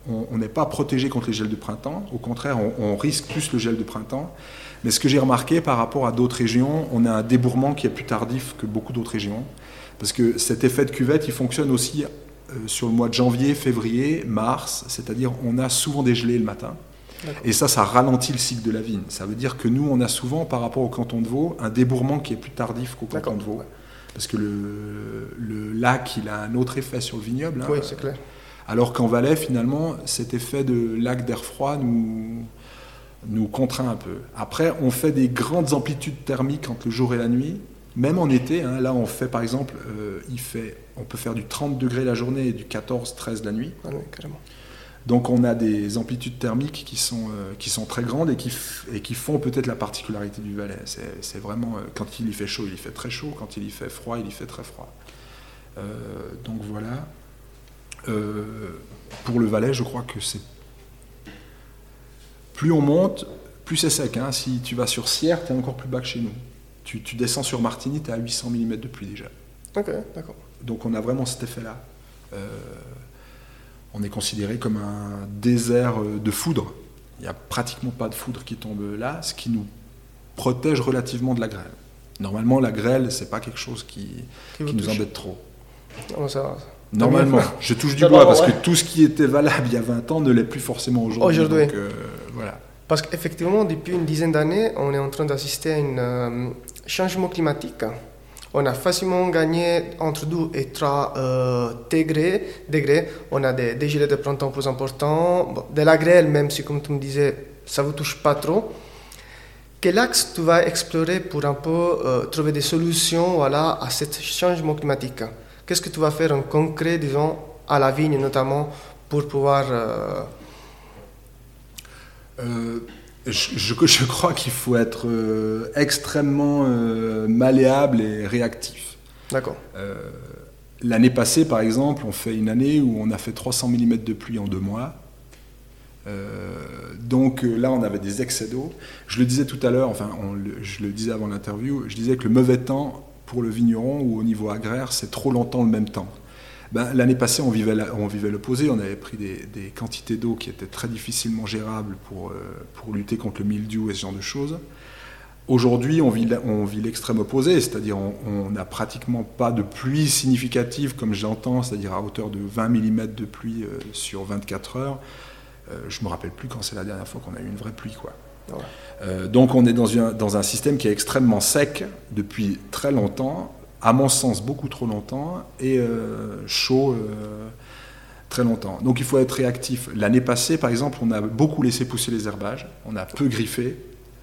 On n'est pas protégé contre les gels de printemps, au contraire, on, on risque plus le gel de printemps. Mais ce que j'ai remarqué par rapport à d'autres régions, on a un débourrement qui est plus tardif que beaucoup d'autres régions. Parce que cet effet de cuvette, il fonctionne aussi euh, sur le mois de janvier, février, mars, c'est-à-dire on a souvent des gelées le matin. Et ça, ça ralentit le cycle de la vigne. Ça veut dire que nous, on a souvent, par rapport au canton de Vaud, un débourrement qui est plus tardif qu'au canton de Vaud. Parce que le, lac, il a un autre effet sur le vignoble. Hein. oui, c'est clair. Alors qu'en Valais, finalement, cet effet de lac d'air froid nous, nous contraint un peu. Après, on fait des grandes amplitudes thermiques entre le jour et la nuit même en été, hein, là on fait par exemple, il fait, on peut faire du 30 degrés la journée et du 14-13 la nuit. Ah oui, carrément. Donc on a des amplitudes thermiques qui sont, euh, qui sont très grandes et qui, et qui font peut-être la particularité du Valais. C'est vraiment, euh, quand il y fait chaud, il y fait très chaud, quand il y fait froid, il y fait très froid. Euh, donc voilà. pour le Valais, je crois que c'est... Plus on monte, plus c'est sec. Hein. Si tu vas sur Sierre, tu es encore plus bas que chez nous. Tu, tu descends sur Martigny, tu es à 800 mm de pluie déjà. Ok, d'accord. Donc on a vraiment cet effet-là on est considéré comme un désert euh, de foudre. Il n'y a pratiquement pas de foudre qui tombe là, ce qui nous protège relativement de la grêle. Normalement, la grêle, c'est pas quelque chose qui, nous embête trop. Normalement, je touche du bois parce que tout ce qui était valable il y a 20 ans ne l'est plus forcément aujourd'hui. Aujourd'hui. Euh, voilà. Parce qu'effectivement, depuis une dizaine d'années, on est en train d'assister à un euh, changement climatique on a facilement gagné entre 2 et 3 euh, degrés, On a des, gilets de printemps plus importants, de la grêle, même si, comme tu me disais, ça ne vous touche pas trop. Quel axe tu vas explorer pour un peu euh, trouver des solutions voilà, à ce changement climatique? Qu'est-ce que tu vas faire en concret, disons, à la vigne notamment, pour pouvoir... Euh, je, je, crois qu'il faut être euh, extrêmement euh, malléable et réactif. D'accord. Euh, l'année passée, par exemple, on fait une année où on a fait 300 mm de pluie en deux mois. donc là, on avait des excès d'eau. Je le disais tout à l'heure, enfin, je le disais avant l'interview, je disais que le mauvais temps pour le vigneron ou au niveau agraire, c'est trop longtemps le même temps. Ben, l'année passée, on vivait, on vivait l'opposé. On avait pris des, quantités d'eau qui étaient très difficilement gérables pour, euh, pour lutter contre le mildiou et ce genre de choses. Aujourd'hui, on vit, on vit l'extrême opposé, c'est-à-dire on n'a pratiquement pas de pluie significative comme j'entends, c'est-à-dire à hauteur de 20 mm de pluie euh, sur 24 heures. Euh, je ne me rappelle plus quand c'est la dernière fois qu'on a eu une vraie pluie. Quoi. donc on est dans un système qui est extrêmement sec depuis très longtemps, à mon sens, beaucoup trop longtemps et euh, chaud euh, très longtemps. Donc il faut être réactif. L'année passée, par exemple, on a beaucoup laissé pousser les herbages, on a peu griffé.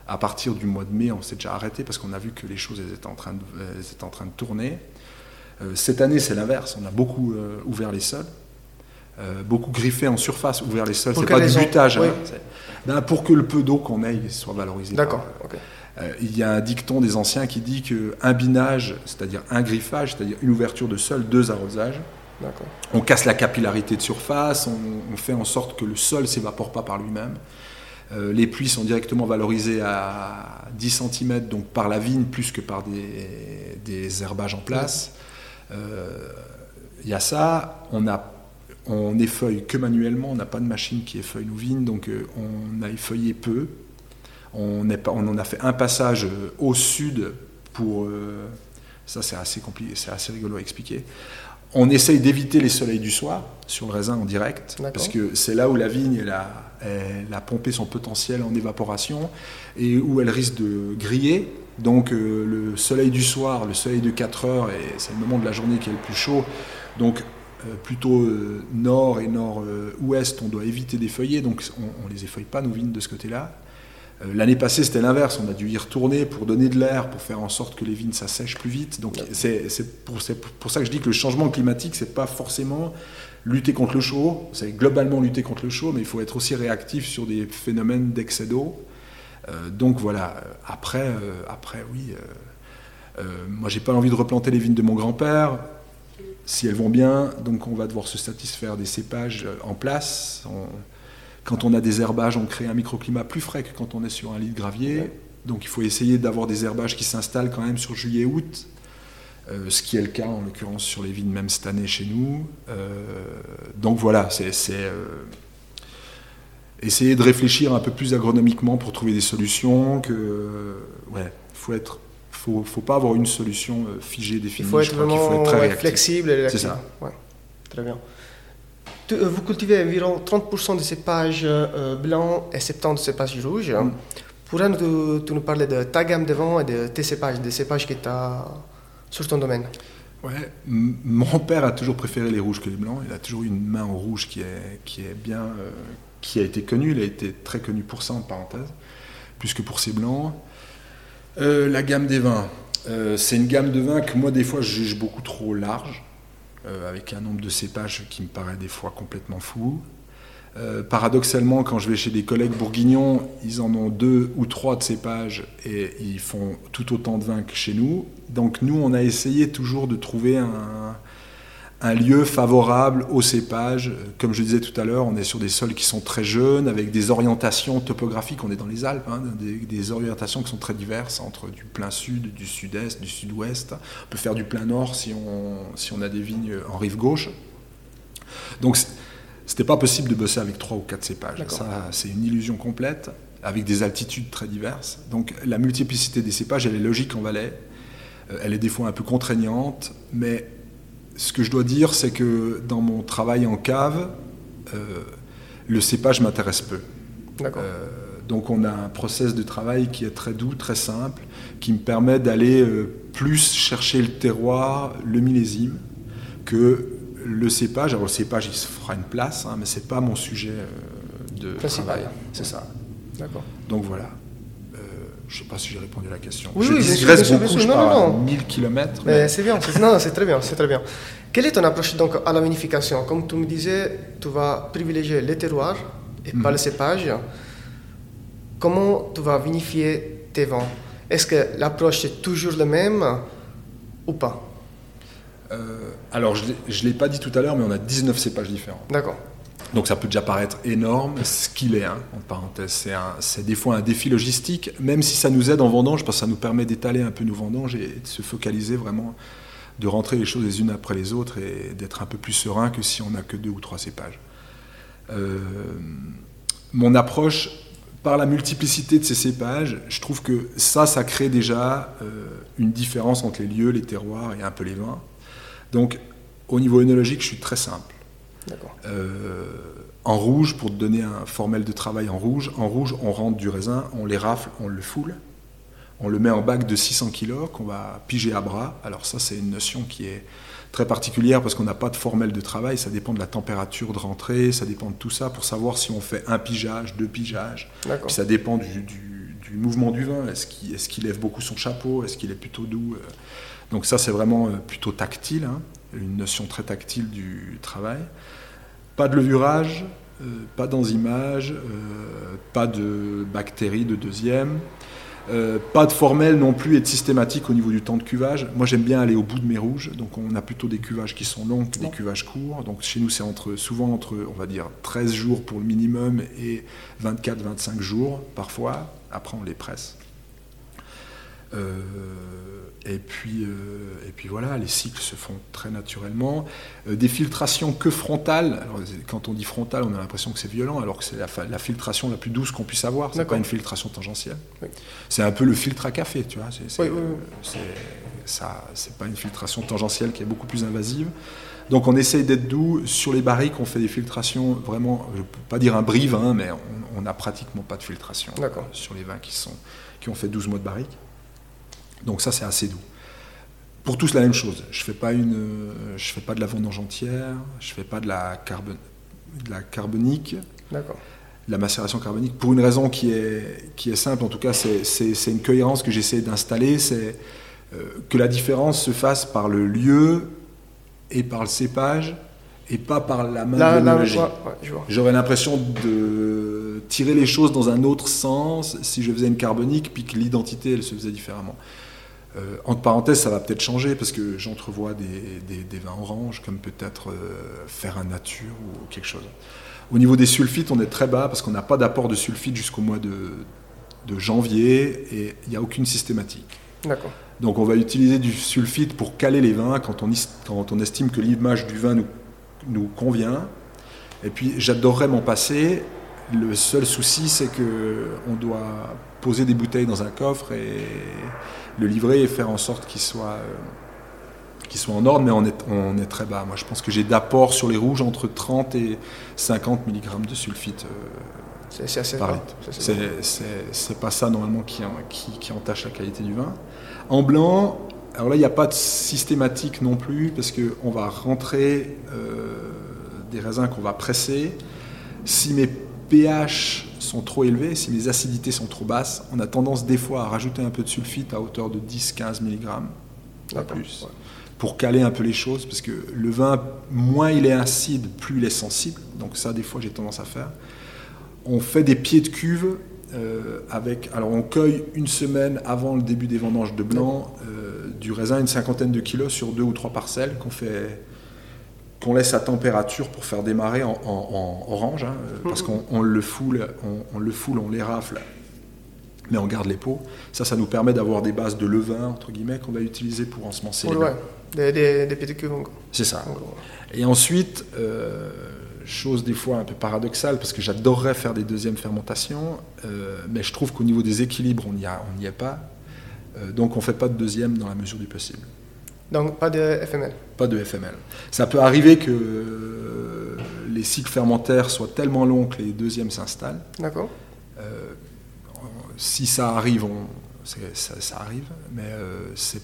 À partir du mois de mai, on s'est déjà arrêté parce qu'on a vu que les choses étaient, en train de, étaient en train de tourner. Euh, cette année, c'est l'inverse. On a beaucoup ouvert les sols. beaucoup griffé en surface, ouvert les sols. C'est pas du butage. Hein. Ben, pour que le peu d'eau qu'on ait soit valorisé. D'accord. Euh, il y a un dicton des anciens qui dit qu'un binage, c'est-à-dire un griffage, c'est-à-dire une ouverture de sol, deux arrosages, on casse la capillarité de surface, on, fait en sorte que le sol ne s'évapore pas par lui-même. Euh, les pluies sont directement valorisées à 10 cm, donc par la vigne plus que par des, herbages en place. Euh, il y a ça, on a on effeuille que manuellement, on n'a pas de machine qui effeuille nos vignes, donc on a effeuillé peu, on, en a fait un passage euh, au sud pour. Euh, ça, c'est assez compliqué, c'est assez rigolo à expliquer. On essaye d'éviter les soleils du soir sur le raisin en direct, parce que c'est là où la vigne elle a, pompé son potentiel en évaporation et où elle risque de griller. Donc euh, le soleil du soir, le soleil de 4 heures, et c'est le moment de la journée qui est le plus chaud. Donc plutôt nord et nord-ouest, on doit éviter des feuillets, donc on ne les effeuille pas nos vignes de ce côté-là. Euh, l'année passée, c'était l'inverse. On a dû y retourner pour donner de l'air, pour faire en sorte que les vignes s'assèchent plus vite. Donc, c'est pour, pour, ça que je dis que le changement climatique, c'est pas forcément lutter contre le chaud. C'est globalement lutter contre le chaud, mais il faut être aussi réactif sur des phénomènes d'excès d'eau. Euh, donc voilà. Après, euh, après oui. moi, j'ai pas envie de replanter les vignes de mon grand-père. Si elles vont bien, donc on va devoir se satisfaire des cépages en place. Quand on a des herbages, on crée un microclimat plus frais que quand on est sur un lit de gravier. Donc il faut essayer d'avoir des herbages qui s'installent quand même sur juillet-août, euh, ce qui est le cas en l'occurrence sur les vignes même cette année chez nous. Euh, donc voilà, c'est euh, essayer de réfléchir un peu plus agronomiquement pour trouver des solutions. Que ouais, faut être, faut, faut pas avoir une solution figée définie. Il faut être vraiment flexible C'est ça. Très bien. Euh, vous cultivez environ 30% de cépages euh, blancs et 70% de cépages rouges. Mm. Pourrais-tu nous parler de ta gamme de vent et de tes cépages, des cépages que tu as sur ton domaine? Ouais, mon père a toujours préféré les rouges que les blancs. Il a toujours eu une main au rouge qui est, qui est bien, euh, qui a été connue. Il a été très connu pour ça, en parenthèse, plus que pour ses blancs. la gamme des vins. Euh, c'est une gamme de vins que moi, des fois, je juge beaucoup trop large, avec un nombre de cépages qui me paraît des fois complètement fou. Euh, paradoxalement, quand je vais chez des collègues bourguignons, ils en ont deux ou trois de cépages et ils font tout autant de vins que chez nous. Donc nous, on a essayé toujours de trouver un, un lieu favorable au cépage. Comme je disais tout à l'heure, on est sur des sols qui sont très jeunes, avec des orientations topographiques. On est dans les Alpes, hein, des, orientations qui sont très diverses entre du plein sud, du sud-est, du sud-ouest. On peut faire du plein nord si on, si on a des vignes en rive gauche. Donc c'était pas possible de bosser avec trois ou quatre cépages. Ça, c'est une illusion complète, avec des altitudes très diverses. Donc la multiplicité des cépages, elle est logique en Valais. Euh, elle est des fois un peu contraignante, mais ce que je dois dire, c'est que dans mon travail en cave, euh, le cépage m'intéresse peu. Euh, donc on a un process de travail qui est très doux, très simple, qui me permet d'aller euh, plus chercher le terroir, le millésime, que le cépage. Alors le cépage, il se fera une place, hein, mais c'est pas mon sujet de travail. C'est ça. D'accord. Donc voilà. Je ne sais pas si j'ai répondu à la question. Oui, je oui, digresse beaucoup, je non, non, 1000 km. Mais, c'est bien, c'est très bien, c'est très bien. Quelle est ton approche donc à la vinification? Comme tu me disais, tu vas privilégier les terroirs et pas mhm. le cépage. Comment tu vas vinifier tes vins? Est-ce que l'approche est toujours la même ou pas? Euh, Alors, je ne l'ai pas dit tout à l'heure, mais on a 19 cépages différents. D'accord. Donc ça peut déjà paraître énorme, ce qu'il est, hein, en parenthèse. C'est des fois un défi logistique, même si ça nous aide en vendange, parce que ça nous permet d'étaler un peu nos vendanges et de se focaliser vraiment, de rentrer les choses les unes après les autres et d'être un peu plus serein que si on n'a que deux ou trois cépages. Euh, mon approche, par la multiplicité de ces cépages, je trouve que ça, ça crée déjà euh, une différence entre les lieux, les terroirs et un peu les vins. Donc au niveau œnologique, je suis très simple. Euh, en rouge, pour te donner un formel de travail en rouge, en rouge, on rentre du raisin, on les rafle, on le foule, on le met en bac de 600 kg qu'on va piger à bras. Alors ça, c'est une notion qui est très particulière parce qu'on n'a pas de formel de travail, ça dépend de la température de rentrée, ça dépend de tout ça pour savoir si on fait un pigeage, deux pigeages. Puis ça dépend du, mouvement du vin. Est-ce qu'il lève beaucoup son chapeau? Est-ce qu'il est plutôt doux euh? Donc ça, c'est vraiment euh, plutôt tactile, hein. Une notion très tactile du travail. Pas de levurage, euh, pas d'enzymage, euh, pas de bactéries de deuxième, euh, pas de formel non plus et de systématique au niveau du temps de cuvage. Moi j'aime bien aller au bout de mes rouges, donc on a plutôt des cuvages qui sont longs que des cuvages courts. Donc chez nous c'est entre, souvent entre, on va dire, 13 jours pour le minimum et 24-25 jours parfois. Après on les presse. Et puis, euh, et puis voilà, les cycles se font très naturellement. Euh, des filtrations que frontales. Alors, quand on dit frontale, on a l'impression que c'est violent, alors que c'est la, filtration la plus douce qu'on puisse avoir. C'est pas une filtration tangentielle. C'est un peu le filtre à café, tu vois. C'est, ça, c'est pas une filtration tangentielle qui est beaucoup plus invasive. Donc on essaye d'être doux. Sur les barriques, on fait des filtrations vraiment, je ne peux pas dire un brie vin, mais on n'a pratiquement pas de filtration sur les vins qui, sont, qui ont fait 12 mois de barrique. Donc ça, c'est assez doux. Pour tous la même chose. Je fais pas une, je fais pas de la vendange entière, je fais pas de la, de la carbonique. D'accord. La macération carbonique, pour une raison qui est, qui est simple, en tout cas, c'est une cohérence que j'essaie d'installer, c'est euh, que la différence se fasse par le lieu et par le cépage et pas par la main de la, J'aurais l'impression de tirer les choses dans un autre sens si je faisais une carbonique, puis que l'identité, elle se faisait différemment. Euh, entre parenthèses, ça va peut-être changer parce que j'entrevois des, vins oranges comme peut-être euh, faire un nature ou quelque chose. Au niveau des sulfites, on est très bas parce qu'on n'a pas d'apport de sulfite jusqu'au mois de, janvier et il n'y a aucune systématique. D'accord. Donc on va utiliser du sulfite pour caler les vins quand on, quand on estime que l'image du vin nous, nous convient. Et puis j'adorerais m'en passer. Le seul souci, c'est que on doit poser des bouteilles dans un coffre et le livrer et faire en sorte qu'il soit, euh, soit en ordre, mais on est, on est très bas. Moi, je pense que j'ai d'apport sur les rouges entre 30 et 50 mg de sulfite. Euh, c'est assez par litre. C'est pas ça normalement qui, qui, entache la qualité du vin. En blanc, alors là, il n'y a pas de systématique non plus, parce qu'on va rentrer euh, des raisins qu'on va presser. Si mes pH sont trop élevés, si les acidités sont trop basses, on a tendance des fois à rajouter un peu de sulfite à hauteur de 10-15 mg, pas plus, pour caler un peu les choses, parce que le vin, moins il est acide, plus il est sensible. Donc ça, des fois, j'ai tendance à faire. On fait des pieds de cuve euh, avec. Alors, on cueille une semaine avant le début des vendanges de blanc euh, du raisin, une cinquantaine de kilos sur deux ou trois parcelles qu'on fait qu'on laisse à température pour faire démarrer en, orange, hein, euh, parce qu'on le foule, on, le foule, on les rafle, mais on garde les pots. Ça, ça nous permet d'avoir des bases de levain, entre guillemets, qu'on va utiliser pour ensemencer les ouais, des, des, des C'est ça. Et ensuite, euh, chose des fois un peu paradoxale, parce que j'adorerais faire des deuxièmes fermentations, euh, mais je trouve qu'au niveau des équilibres, on n'y est pas. donc on ne fait pas de deuxième dans la mesure du possible. Donc pas de FML Pas de FML. Ça peut arriver que les cycles fermentaires soient tellement longs que les deuxièmes s'installent. D'accord. Euh, si ça arrive, on, ça, arrive, mais euh, c'est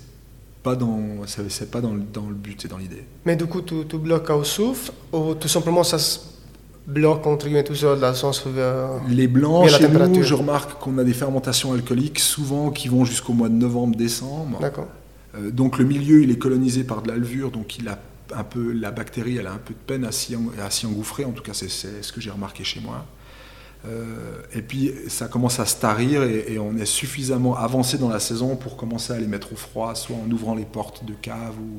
pas dans c'est pas dans le, dans le but et dans l'idée. Mais du coup, tu, tu, bloques au souffle ou tout simplement ça se bloque entre guillemets tout seul dans le sens Les blancs, chez nous, je remarque qu'on a des fermentations alcooliques souvent qui vont jusqu'au mois de novembre-décembre. D'accord. Euh, donc le milieu, il est colonisé par de la levure, donc il a un peu, la bactérie, elle a un peu de peine à s'y engouffrer, en tout cas c'est ce que j'ai remarqué chez moi. Euh, et puis ça commence à se tarir et, on est suffisamment avancé dans la saison pour commencer à les mettre au froid, soit en ouvrant les portes de cave ou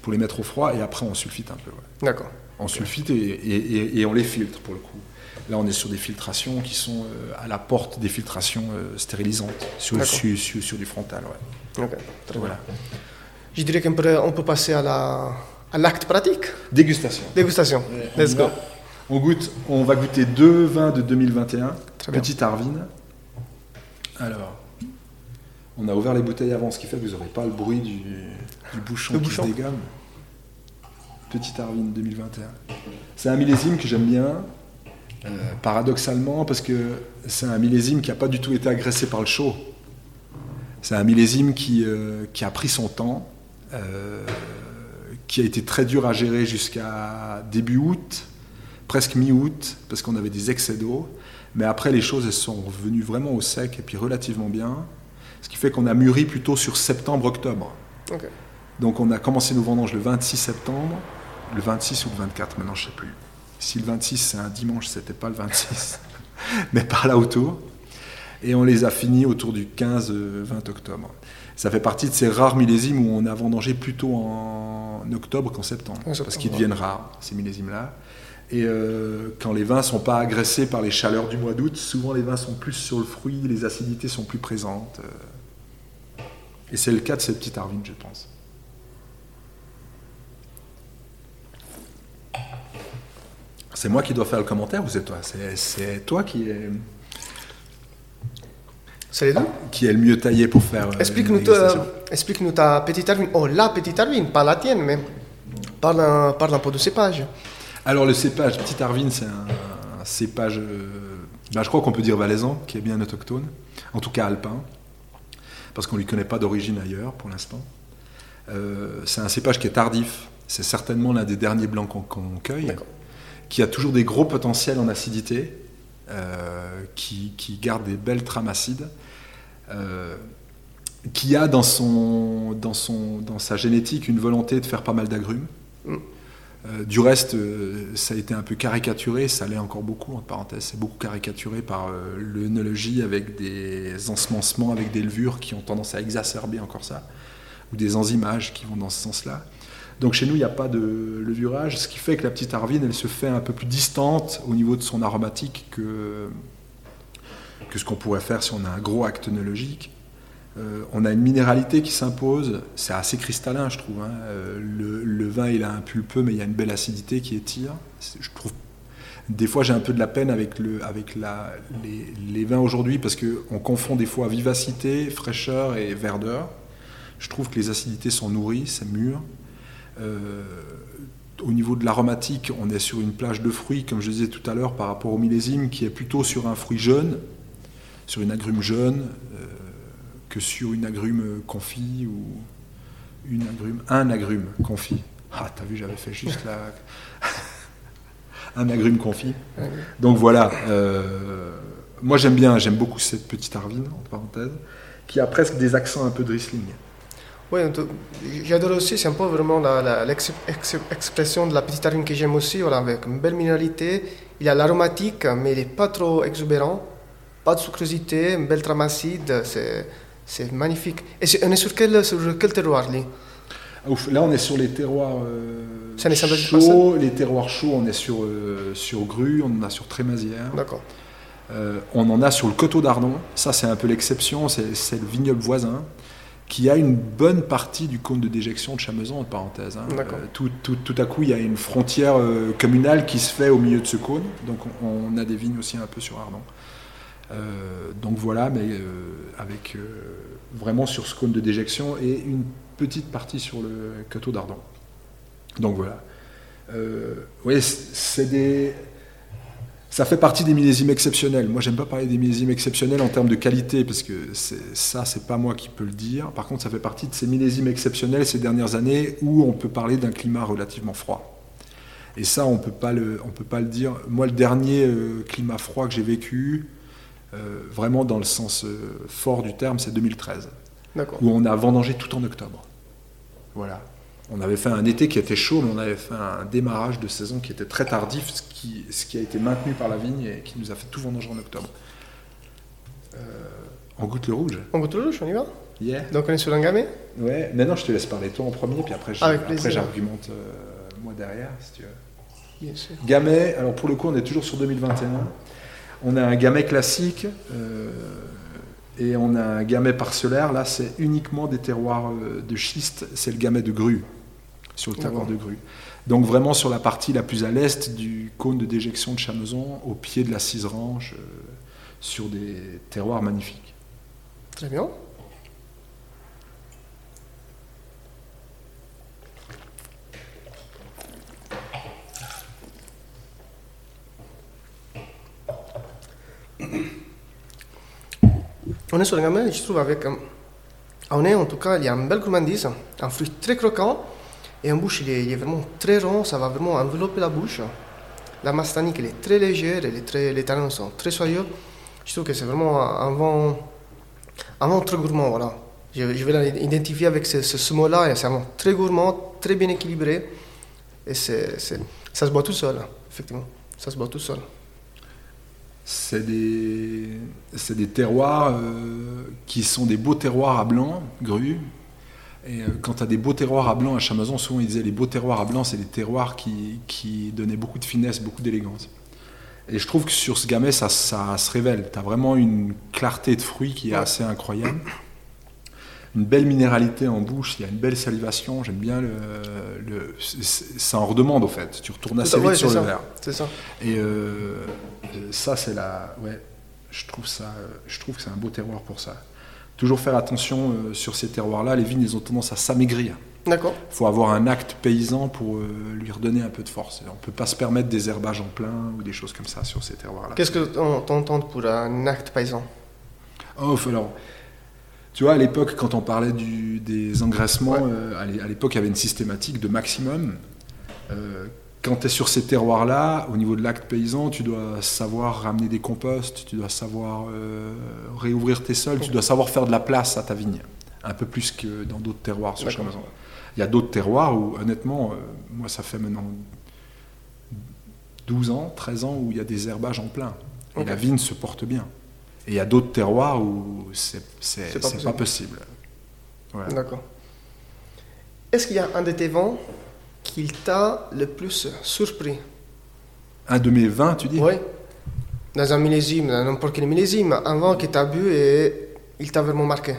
pour les mettre au froid et après on sulfite un peu. D'accord. On sulfite et, on les filtre pour le coup. Là, on est sur des filtrations qui sont euh, à la porte des filtrations stérilisantes sur, sur, sur, du frontal. Ouais. Ok, très voilà. Je dirais qu'on peut, on peut passer à, la, à l'acte pratique. Dégustation. Dégustation. Let's go. on, goûte, on va goûter deux vins de 2021. Très Petit Arvin. Alors, on a ouvert les bouteilles avant, ce qui fait que vous n'aurez pas le bruit du, du bouchon le qui bouchon. se dégomme. Petit Arvin 2021. C'est un millésime que j'aime bien, euh, paradoxalement, parce que c'est un millésime qui n'a pas du tout été agressé par le chaud. C'est un millésime qui, euh, qui, a pris son temps, euh, qui a été très dur à gérer jusqu'à début août, presque mi-août, parce qu'on avait des excès d'eau. Mais après, les choses elles sont revenues vraiment au sec et puis relativement bien. Ce qui fait qu'on a mûri plutôt sur septembre-octobre. Donc on a commencé nos vendanges le 26 septembre, le 26 ou le 24, maintenant je ne sais plus. Si le 26 c'est un dimanche, c'était pas le 26, mais par là autour et on les a finis autour du 15-20 octobre. Ça fait partie de ces rares millésimes où on a vendangé plutôt en octobre qu'en septembre, parce qu'ils deviennent rares, ces millésimes-là. Et euh, quand les vins ne sont pas agressés par les chaleurs du mois d'août, souvent les vins sont plus sur le fruit, les acidités sont plus présentes. Euh. Et c'est le cas de ces petits Arvin, je pense. C'est moi qui dois faire le commentaire ou c'est toi? C'est toi qui est... C'est les deux Qui est le mieux taillé pour faire. Euh, explique-nous ta, explique ta petite arvine. Oh, la petite arvine, pas la tienne, mais parle un, parle un peu de cépage. Alors, le cépage, petite arvine, c'est un, cépage, euh, ben, je crois qu'on peut dire valaisan, qui est bien autochtone, en tout cas alpin, parce qu'on ne lui connaît pas d'origine ailleurs pour l'instant. Euh, c'est un cépage qui est tardif. C'est certainement l'un des derniers blancs qu'on cueille, qui a toujours des gros potentiels en acidité, qui, qui, garde des belles trames acides. Euh, qui a dans, son, dans, son, dans sa génétique une volonté de faire pas mal d'agrumes. Mm. Euh, du reste, euh, ça a été un peu caricaturé, ça l'est encore beaucoup, entre parenthèses, c'est beaucoup caricaturé par l'œnologie avec des ensemencements, avec des levures qui ont tendance à exacerber encore ça, ou des enzymages qui vont dans ce sens-là. Donc chez nous, il n'y a pas de levurage, ce qui fait que la petite arvine, elle se fait un peu plus distante au niveau de son aromatique que, que ce qu'on pourrait faire si on a un gros acte œnologique. Euh, on a une minéralité qui s'impose, c'est assez cristallin je trouve. Hein. Euh, le, vin il a un pulpeux mais il y a une belle acidité qui étire. Je trouve, des fois j'ai un peu de la peine avec, le, avec la, les, vins aujourd'hui parce qu'on confond des fois vivacité, fraîcheur et verdeur. Je trouve que les acidités sont nourries, c'est mûr. Euh, au niveau de l'aromatique, on est sur une plage de fruits, comme je disais tout à l'heure, par rapport au millésime, qui est plutôt sur un fruit jeune, sur une agrume jeune euh, que sur une agrume confit ou une agrume, un agrume confit. Ah, t'as vu, j'avais fait juste la. un agrume confit. Donc voilà. euh, moi j'aime bien, j'aime beaucoup cette petite Arvin, en parenthèse, qui a presque des accents un peu de Riesling. Oui, j'adore aussi, c'est un peu vraiment la- la- l'ex- ex- expression de la petite arine que j'aime aussi, voilà, avec une belle minéralité. Il a l'aromatique, mais il n'est pas trop exubérant, pas de sucrosité, une belle trame acide, c'est, magnifique. Et on est sur quel, sur quel terroir, ouf, là on est sur les terroirs euh, chauds. Les terroirs chauds, on est sur, euh, sur Gru, on en a sur Trémazière. D'accord. Euh, on en a sur le coteau d'Ardon. Ça, c'est un peu l'exception. C'est le vignoble voisin qui a une bonne partie du cône de déjection de Chamezan, en parenthèse. hein. D'accord. Euh, tout, tout- tout à coup, il y a une frontière communale qui se fait au milieu de ce cône. Donc, on, on a des vignes aussi un peu sur Ardon. Euh, donc voilà, mais euh, avec euh, vraiment sur ce cône de déjection et une petite partie sur le coteau d'Ardon. Donc voilà. Oui, c'est des. Ça fait partie des millésimes exceptionnels. Moi, j'aime pas parler des millésimes exceptionnels en termes de qualité, parce que ça, c'est pas moi qui peux le dire. Par contre, ça fait partie de ces millésimes exceptionnels ces dernières années où on peut parler d'un climat relativement froid. Et ça, on peut pas le, on peut pas le dire. Moi, le dernier climat froid que j'ai vécu, vraiment dans le sens euh, fort du terme, c'est 2013, D'accord. où on a vendangé tout en octobre. Voilà. On avait fait un été qui était chaud, mais on avait fait un démarrage de saison qui était très tardif, ce qui, ce qui a été maintenu par la vigne et qui nous a fait tout vendanger en octobre. Euh, on goûte le rouge. On goûte le rouge, on y va Yeah. Donc on est sur gamay Ouais. Maintenant, je te laisse parler toi en premier, puis après, j'argumente euh, moi derrière, si tu veux. Bien sûr. Gamay, alors pour le coup, on est toujours sur 2021. On a un gamay classique euh, et on a un gamay parcellaire. Là, c'est uniquement des terroirs euh, de schiste. C'est le gamay de grue, sur le terroir de D'accord. grue. Donc vraiment sur la partie la plus à l'est du cône de déjection de Chamezon, au pied de la Ciserange, euh, sur des terroirs magnifiques. Très bien. On est sur un gamin, je trouve, avec. En nez, en tout cas, il y a une belle gourmandise, un fruit très croquant, et en bouche, il est, est vraiment très rond, ça va vraiment envelopper la bouche. La masse elle est très légère, elle est les tanins sont très soyeux. Je trouve que c'est vraiment un vin, un vin très gourmand, voilà. Je, je vais l'identifier avec ce, mot-là, c'est un vin très gourmand, très bien équilibré, et ça se boit tout seul, effectivement. Ça se boit tout seul. C'est des, c'est des terroirs euh, qui sont des beaux terroirs à blanc, grue. Et euh, quand tu as des beaux terroirs à blanc à Chamazon, souvent ils disaient les beaux terroirs à blanc, c'est des terroirs qui, qui donnaient beaucoup de finesse, beaucoup d'élégance. Et je trouve que sur ce gamay, ça, ça se révèle. Tu as vraiment une clarté de fruits qui est assez incroyable. Une belle minéralité en bouche, il y a une belle salivation. J'aime bien le. ça en redemande, au fait. Tu retournes assez vite Ouais, sur le ça. verre. C'est ça. Et euh, euh, ça, c'est la. Ouais, je trouve, ça, euh, je trouve que c'est un beau terroir pour ça. Toujours faire attention euh, sur ces terroirs-là. Les vignes, elles ont tendance à s'amaigrir. D'accord. Il faut avoir un acte paysan pour euh, lui redonner un peu de force. On ne peut pas se permettre des herbages en plein ou des choses comme ça sur ces terroirs-là. Qu'est-ce que t'en- t'entends pour un acte paysan? Oh, faut alors, tu vois, à l'époque, quand on parlait du- des engraissements, Ouais. euh, à l'é- à l'époque, il y avait une systématique de maximum. Euh, quand tu es sur ces terroirs-là, au niveau de l'acte paysan, tu dois savoir ramener des composts, tu dois savoir euh, réouvrir tes sols, tu dois savoir faire de la place à ta vigne. Un peu plus que dans d'autres terroirs sur. Il y a d'autres terroirs où, honnêtement, euh, moi, ça fait maintenant 12 ans, 13 ans où il y a des herbages en plein. Et la vigne se porte bien. Et il y a d'autres terroirs où c'est pas pas possible. Voilà. D'accord. Est-ce qu'il y a un de tes vents qui t'a le plus surpris? Un de mes vins, tu dis? Oui. Dans un millésime, dans n'importe quel millésime, un vent que tu as bu et il t'a vraiment marqué.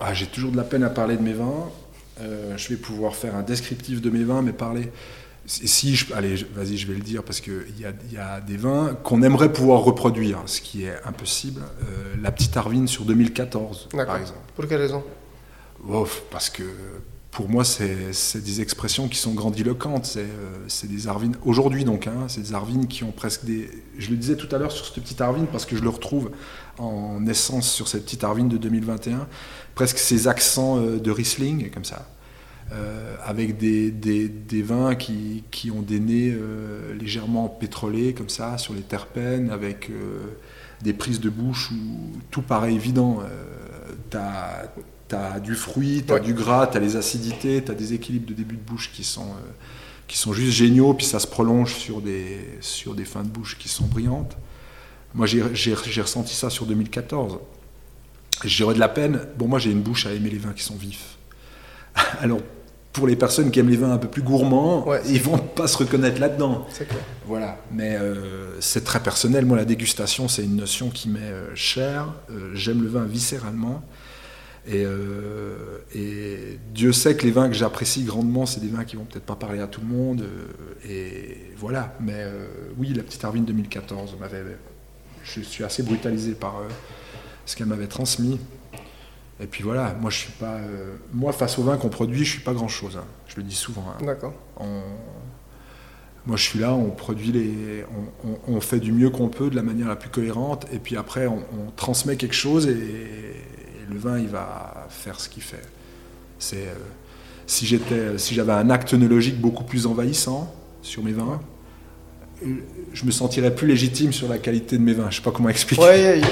Ah, J'ai toujours de la peine à parler de mes vins. Euh, je vais pouvoir faire un descriptif de mes vins, mais parler. Si, je, allez, vas-y, je vais le dire parce qu'il y y a des vins qu'on aimerait pouvoir reproduire, ce qui est impossible. Euh, la petite Arvine sur 2014, par exemple. Pour quelle raison? Parce que pour moi, c'est c'est des expressions qui sont grandiloquentes. C'est euh, c'est des arvines, aujourd'hui donc, hein, c'est des arvines qui ont presque des. Je le disais tout à l'heure sur cette petite arvine, parce que je le retrouve en essence sur cette petite arvine de 2021, presque ces accents euh, de Riesling, comme ça. Euh, avec des, des, des, vins qui, qui, ont des nez euh, légèrement pétrolés, comme ça, sur les terpènes, avec euh, des prises de bouche où tout paraît évident. tu as, du fruit, tu as du gras, tu as les acidités, tu as des équilibres de début de bouche qui sont, qui sont juste géniaux, puis ça se prolonge sur des, sur des fins de bouche qui sont brillantes. Moi, j'ai ressenti ça sur 2014. J'aurais de la peine. Bon, moi, j'ai une bouche à aimer les vins qui sont vifs. Alors, pour les personnes qui aiment les vins un peu plus gourmands, ils vont pas se reconnaître là-dedans. Voilà. Mais euh, c'est très personnel. Moi, la dégustation, c'est une notion qui m'est euh, chère. Euh, j'aime le vin viscéralement. Et, et, Dieu sait que les vins que j'apprécie grandement, c'est des vins qui vont peut-être pas parler à tout le monde. et voilà. Mais oui, la petite Arvine 2014 m'avait. Je suis assez brutalisé par ce qu'elle m'avait transmis. Et puis voilà, moi je suis pas, euh, moi face au vin qu'on produit, je suis pas grand chose. Hein. Je le dis souvent. Hein. D'accord. Moi je suis là, on produit les, on, fait du mieux qu'on peut de la manière la plus cohérente, et puis après on, transmet quelque chose et, le vin il va faire ce qu'il fait. C'est euh, si j'étais, si j'avais un acte œnologique beaucoup plus envahissant sur mes vins, je me sentirais plus légitime sur la qualité de mes vins. Je sais pas comment expliquer. Oui,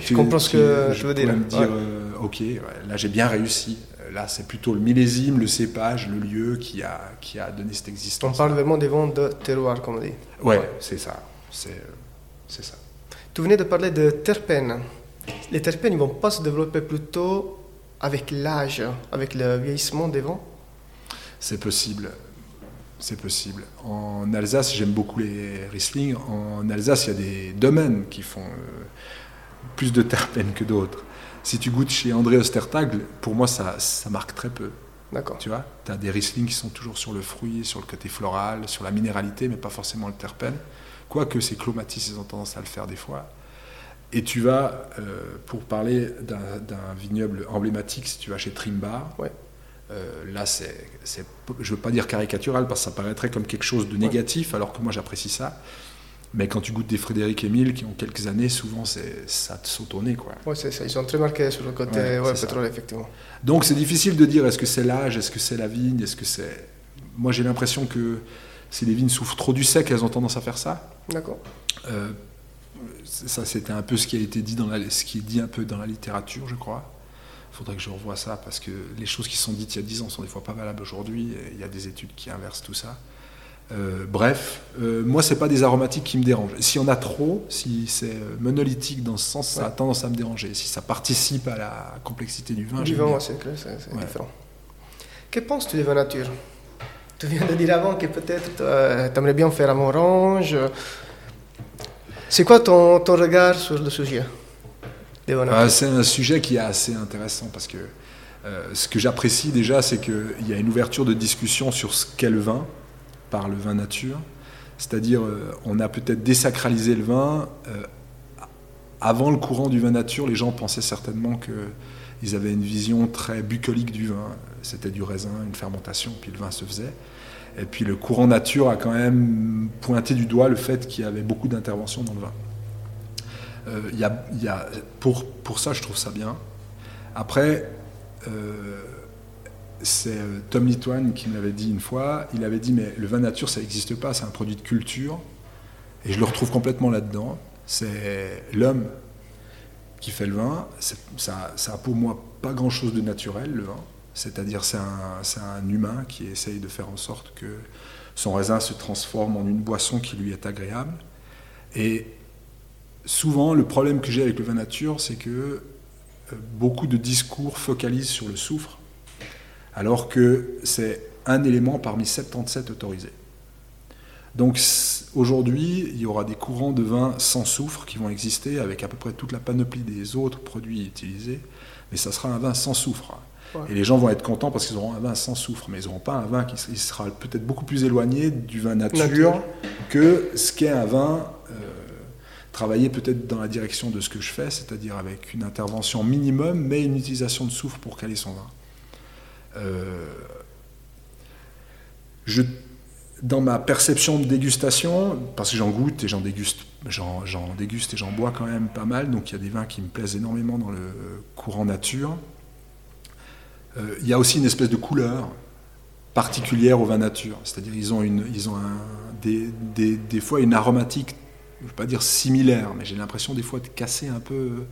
je comprends ce que je veux dire. Me dire euh, ok, là j'ai bien réussi. Là, c'est plutôt le millésime, le cépage, le lieu qui a, qui a donné cette existence. On parle vraiment des vins de terroir, comme on dit. Ouais, c'est ça. C'est, ça. Tu venais de parler de terpènes. Les terpènes, ils vont pas se développer plutôt avec l'âge, avec le vieillissement des vents? C'est possible. C'est possible. En Alsace, j'aime beaucoup les Riesling. En Alsace, il y a des domaines qui font euh, plus de terpènes que d'autres. Si tu goûtes chez André Ostertag, pour moi, ça, ça marque très peu. D'accord. Tu vois, tu as des Riesling qui sont toujours sur le fruit, sur le côté floral, sur la minéralité, mais pas forcément le terpène. Quoique ces clomatis, ils ont tendance à le faire des fois. Et tu vas, euh, pour parler d'un vignoble emblématique, si tu vas chez Trimbar, ouais. Euh, là, c'est, je ne veux pas dire caricatural parce que ça paraîtrait comme quelque chose de négatif, alors que moi j'apprécie ça. Mais quand tu goûtes des Frédéric Émile qui ont quelques années, souvent ça te saute au nez. Quoi. Ouais, c'est ça. Ils sont très marqués sur le côté pétrole, effectivement. Donc c'est difficile de dire est-ce que c'est l'âge, est-ce que c'est la vigne, est-ce que c'est. Moi j'ai l'impression que si les vignes souffrent trop du sec, elles ont tendance à faire ça. D'accord. Euh, ça, c'était un peu ce qui a été dit dans la, ce qui est dit un peu dans la littérature, je crois. Il faudrait que je revoie ça parce que les choses qui sont dites il y a 10 ans sont des fois pas valables aujourd'hui. Il y a des études qui inversent tout ça. Euh, bref, euh, moi, c'est pas des aromatiques qui me dérangent. Si on a trop, si c'est euh, monolithique dans ce sens, ça a tendance à me déranger. Si ça participe à la complexité du vin, du vin, c'est différent. Que penses-tu des vins nature? Tu viens de dire avant que peut-être tu aimerais bien faire un orange. C'est quoi ton, ton regard sur le sujet ah, c'est un sujet qui est assez intéressant parce que euh, ce que j'apprécie déjà, c'est qu'il y a une ouverture de discussion sur ce qu'est le vin par le vin nature. C'est-à-dire, euh, on a peut-être désacralisé le vin. Euh, avant le courant du vin nature, les gens pensaient certainement qu'ils avaient une vision très bucolique du vin. C'était du raisin, une fermentation, puis le vin se faisait. Et puis le courant nature a quand même pointé du doigt le fait qu'il y avait beaucoup d'interventions dans le vin. Euh, y a, pour, ça, je trouve ça bien. Après, euh, c'est euh, Tom Litwan qui me l'avait dit une fois. Il avait dit Mais le vin nature, ça n'existe pas, c'est un produit de culture. Et je le retrouve complètement là-dedans. C'est l'homme qui fait le vin. Ça, ça a pour moi pas grand-chose de naturel, le vin. C'est-à-dire, c'est un, un, humain qui essaye de faire en sorte que son raisin se transforme en une boisson qui lui est agréable. Et souvent, le problème que j'ai avec le vin nature, c'est que euh, beaucoup de discours focalisent sur le soufre, alors que c'est un élément parmi 77 autorisés. Donc aujourd'hui, il y aura des courants de vin sans soufre qui vont exister avec à peu près toute la panoplie des autres produits utilisés, mais ça sera un vin sans soufre. Et les gens vont être contents parce qu'ils auront un vin sans soufre, mais ils n'auront pas un vin qui sera peut-être beaucoup plus éloigné du vin nature, que ce qu'est un vin euh, travailler peut-être dans la direction de ce que je fais, c'est-à-dire avec une intervention minimum, mais une utilisation de soufre pour caler son vin. Euh, dans ma perception de dégustation, parce que j'en goûte et j'en déguste, j'en, déguste et j'en bois quand même pas mal, donc il y a des vins qui me plaisent énormément dans le courant nature. Euh, il y a aussi une espèce de couleur particulière au vin nature. C'est-à-dire ils ont, des, fois une aromatique, je ne veux pas dire similaire, mais j'ai l'impression des fois de casser un peu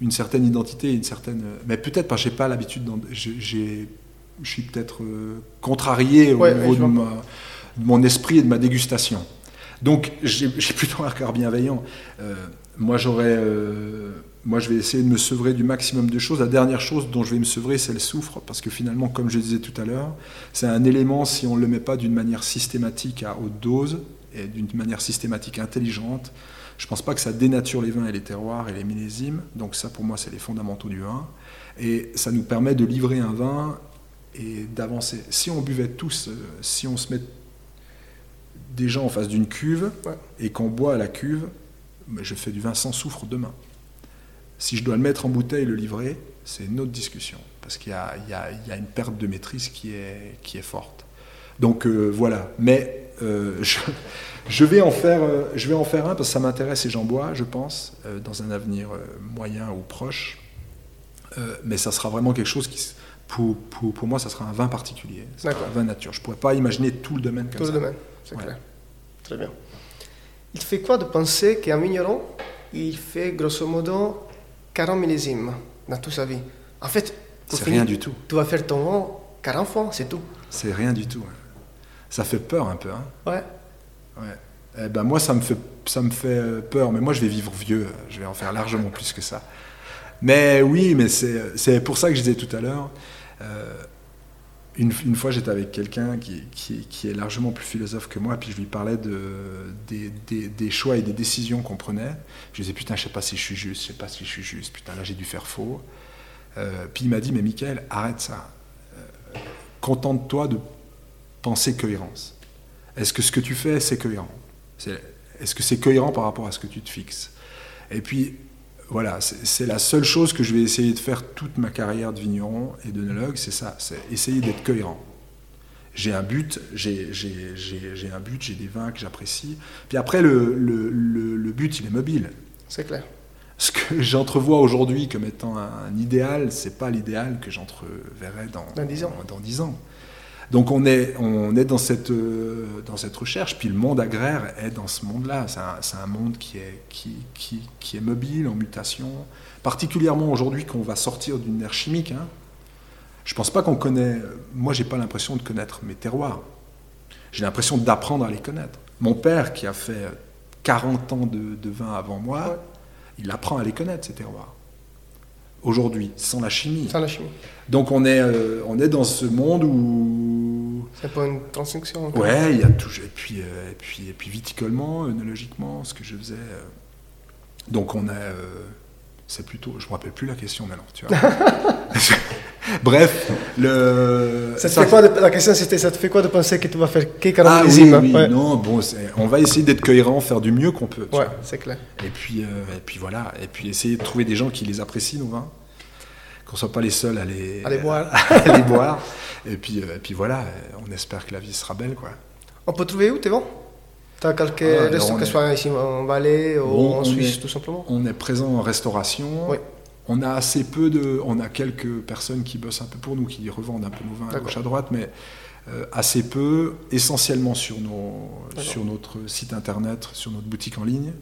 une certaine identité, une certaine. Mais peut-être parce que j'ai pas l'habitude. Je suis peut-être euh, contrarié au niveau de, de, mon esprit et de ma dégustation. Donc j'ai plutôt un regard bienveillant. Euh, moi, j'aurais, euh, moi, je vais essayer de me sevrer du maximum de choses. La dernière chose dont je vais me sevrer, c'est le soufre, parce que finalement, comme je disais tout à l'heure, c'est un élément, si on ne le met pas d'une manière systématique à haute dose et d'une manière systématique intelligente, je ne pense pas que ça dénature les vins et les terroirs et les millésimes. Donc ça, pour moi, c'est les fondamentaux du vin. Et ça nous permet de livrer un vin et d'avancer. Si on buvait tous, euh, si on se met des gens en face d'une cuve et qu'on boit à la cuve, je fais du vin sans soufre demain. Si je dois le mettre en bouteille et le livrer, c'est une autre discussion, parce qu'il y, y, y a, une perte de maîtrise qui est, qui est forte. Donc euh, voilà, mais euh, je, je, vais en faire, euh, je vais en faire un parce que ça m'intéresse et j'en bois, je pense, dans un avenir moyen ou proche. mais ça sera vraiment quelque chose qui, pour, pour, pour moi, ça sera un vin particulier, un vin nature. Je ne pourrais pas imaginer tout le domaine comme tout ça. le domaine, c'est clair. Très bien. Il fait quoi de penser qu'un vigneron, il fait grosso modo 40 millésimes dans toute sa vie? En fait, c'est rien du tout. Tu vas faire ton vin 40 fois, c'est tout. C'est rien du tout. Ça fait peur un peu. Hein. Ouais. Ouais. Eh ben moi, ça me, fait, ça me fait peur, mais moi, je vais vivre vieux. Je vais en faire largement plus que ça. Mais oui, mais c'est pour ça que je disais tout à l'heure. Euh, une, fois, j'étais avec quelqu'un qui, est largement plus philosophe que moi, puis je lui parlais de, des, des, des choix et des décisions qu'on prenait. Je lui disais, putain, je sais pas si je suis juste, je sais pas si je suis juste, putain, là, j'ai dû faire faux. Euh, puis il m'a dit, mais Michael, arrête ça. Euh, Contente-toi de penser cohérence. Est-ce que ce que tu fais, c'est cohérent? Est-ce que c'est cohérent par rapport à ce que tu te fixes? Et puis, voilà, c'est la seule chose que je vais essayer de faire toute ma carrière de vigneron et d'œnologue, c'est ça, c'est essayer d'être cohérent. J'ai un but, j'ai un but, j'ai des vins que j'apprécie. Puis après, le, le, le, but, il est mobile. C'est clair. Ce que j'entrevois aujourd'hui comme étant un, idéal, c'est pas l'idéal que j'entreverrai dans, dans 10 ans. Dans, dans 10 ans. Donc on est, on est dans, cette, euh, dans cette recherche, puis le monde agraire est dans ce monde-là. C'est un, un, monde qui est, qui, qui, qui, est mobile, en mutation, particulièrement aujourd'hui qu'on va sortir d'une ère chimique. Hein. Je ne pense pas qu'on connaît, moi j'ai pas l'impression de connaître mes terroirs. J'ai l'impression d'apprendre à les connaître. Mon père qui a fait 40 ans de, de vin avant moi, ouais. il apprend à les connaître, ces terroirs aujourd'hui, sans la chimie. Sans la chimie. Donc on est, euh, on est dans ce monde où... C'est pas une transcription encore. Ouais, il y a tout. Et puis, euh, et puis, et puis viticolement, œnologiquement, ce que je faisais. Euh... Donc on a... Euh, c'est plutôt... Je me rappelle plus la question maintenant, tu vois. Bref, le... Ça te ça, fait quoi de, la question c'était ça te fait quoi de penser que tu vas faire que 40 ah, oui, oui, ouais. non, bon, on va essayer d'être cohérent, faire du mieux qu'on peut. Ouais, c'est clair. Et puis, euh, et puis voilà, et puis essayer de trouver des gens qui les apprécient nos vins, qu'on soit pas les seuls à les, à les boire. à les boire. Et puis, euh, et puis voilà, on espère que la vie sera belle, quoi. On peut trouver où tes vins Tu as quelques ah, restos, que ce soit ici en Valais ou bon, en Suisse, est, tout simplement? On est présent en restauration. Oui. On a assez peu de, on a quelques personnes qui bossent un peu pour nous, qui revendent un peu nos vins à gauche à droite, mais euh, assez peu, essentiellement sur, nos, sur notre site internet, sur notre boutique en ligne,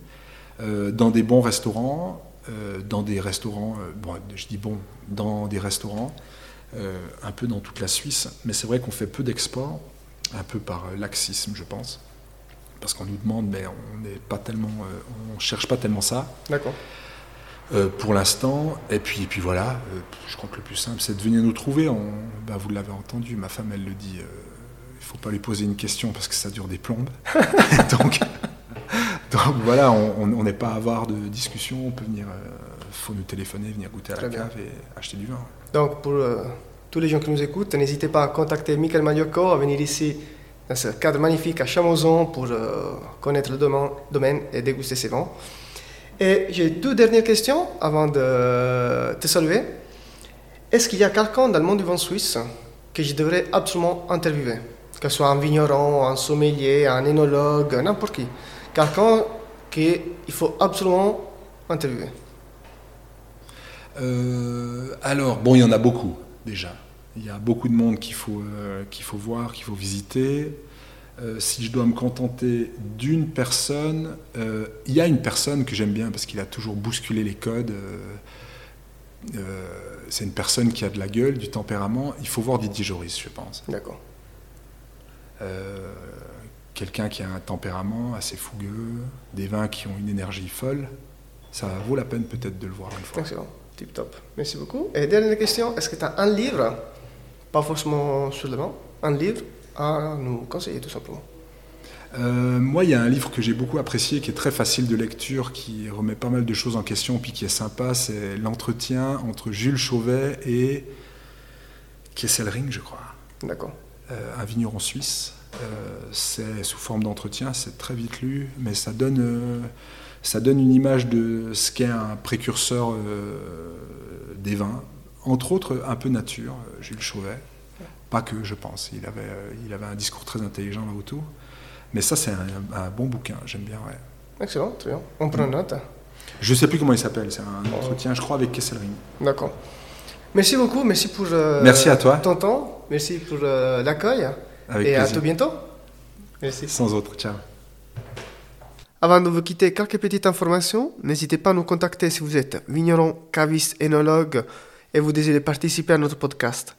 euh, dans des bons restaurants, euh, dans des restaurants, bon, je dis bon, dans des restaurants, un peu dans toute la Suisse, mais c'est vrai qu'on fait peu d'export, un peu par laxisme, je pense, parce qu'on nous demande, mais on n'est pas tellement, on cherche pas tellement ça. D'accord. Euh, pour l'instant. Et puis, et puis voilà, euh, je crois que le plus simple, c'est de venir nous trouver. On, ben, vous l'avez entendu, ma femme, elle le dit, euh, il ne faut pas lui poser une question parce que ça dure des plombes. donc, donc, voilà, on n'est pas avare de discussion, on peut venir, faut nous téléphoner, venir goûter à Très la bien. cave et acheter du vin. Donc pour tous les gens qui nous écoutent, n'hésitez pas à contacter Michael Magliocco, à venir ici dans ce cadre magnifique à Chamozon pour connaître le domaine et déguster ses vins. Et j'ai deux dernières questions avant de te saluer. Est-ce qu'il y a quelqu'un dans le monde du vin suisse que je devrais absolument interviewer? Que ce soit un vigneron, un sommelier, un énologue, n'importe qui. Quelqu'un qu'il faut absolument interviewer. Euh, alors, bon, il y en a beaucoup déjà. Il y a beaucoup de monde qu'il faut, euh, qu'il faut voir, qu'il faut visiter. Euh, si je dois me contenter d'une personne, euh, il y a une personne que j'aime bien parce qu'il a toujours bousculé les codes. c'est une personne qui a de la gueule, du tempérament. Il faut voir Didier Joris, je pense. D'accord. Quelqu'un qui a un tempérament assez fougueux, des vins qui ont une énergie folle. Ça vaut la peine peut-être de le voir une fois. Excellent. Tip top. Merci beaucoup. Et dernière question, est-ce que tu as un livre, pas forcément sur le banc, un livre? À nous conseiller tout simplement euh, moi, il y a un livre que j'ai beaucoup apprécié, qui est très facile de lecture, qui remet pas mal de choses en question, puis qui est sympa. C'est l'entretien entre Jules Chauvet et Kesselring, je crois. D'accord. Euh, un vigneron suisse. Euh, c'est sous forme d'entretien, c'est très vite lu, mais ça donne ça donne une image de ce qu'est un précurseur des vins, entre autres un peu nature, Jules Chauvet. Pas que, je pense. Il avait, euh, il avait un discours très intelligent là autour. Mais ça, c'est un, bon bouquin, j'aime bien. Ouais. Excellent, très bien. On prend note. Je ne sais plus comment il s'appelle, c'est un entretien, je crois, avec Kesselring. D'accord. Merci beaucoup, merci pour merci à toi. ton temps, merci pour l'accueil. Et à tout bientôt. Merci. Sans autre, ciao. Avant de vous quitter, quelques petites informations. N'hésitez pas à nous contacter si vous êtes vigneron, caviste, énologue et vous désirez participer à notre podcast.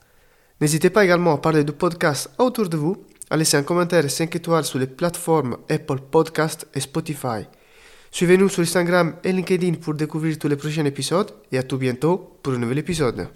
N'hésitez pas également à parler du podcast autour de vous, à laisser un commentaire et 5 étoiles sur les plateformes Apple Podcast et Spotify. Suivez-nous sur Instagram et LinkedIn pour découvrir tous les prochains épisodes et à tout bientôt pour un nouvel épisode.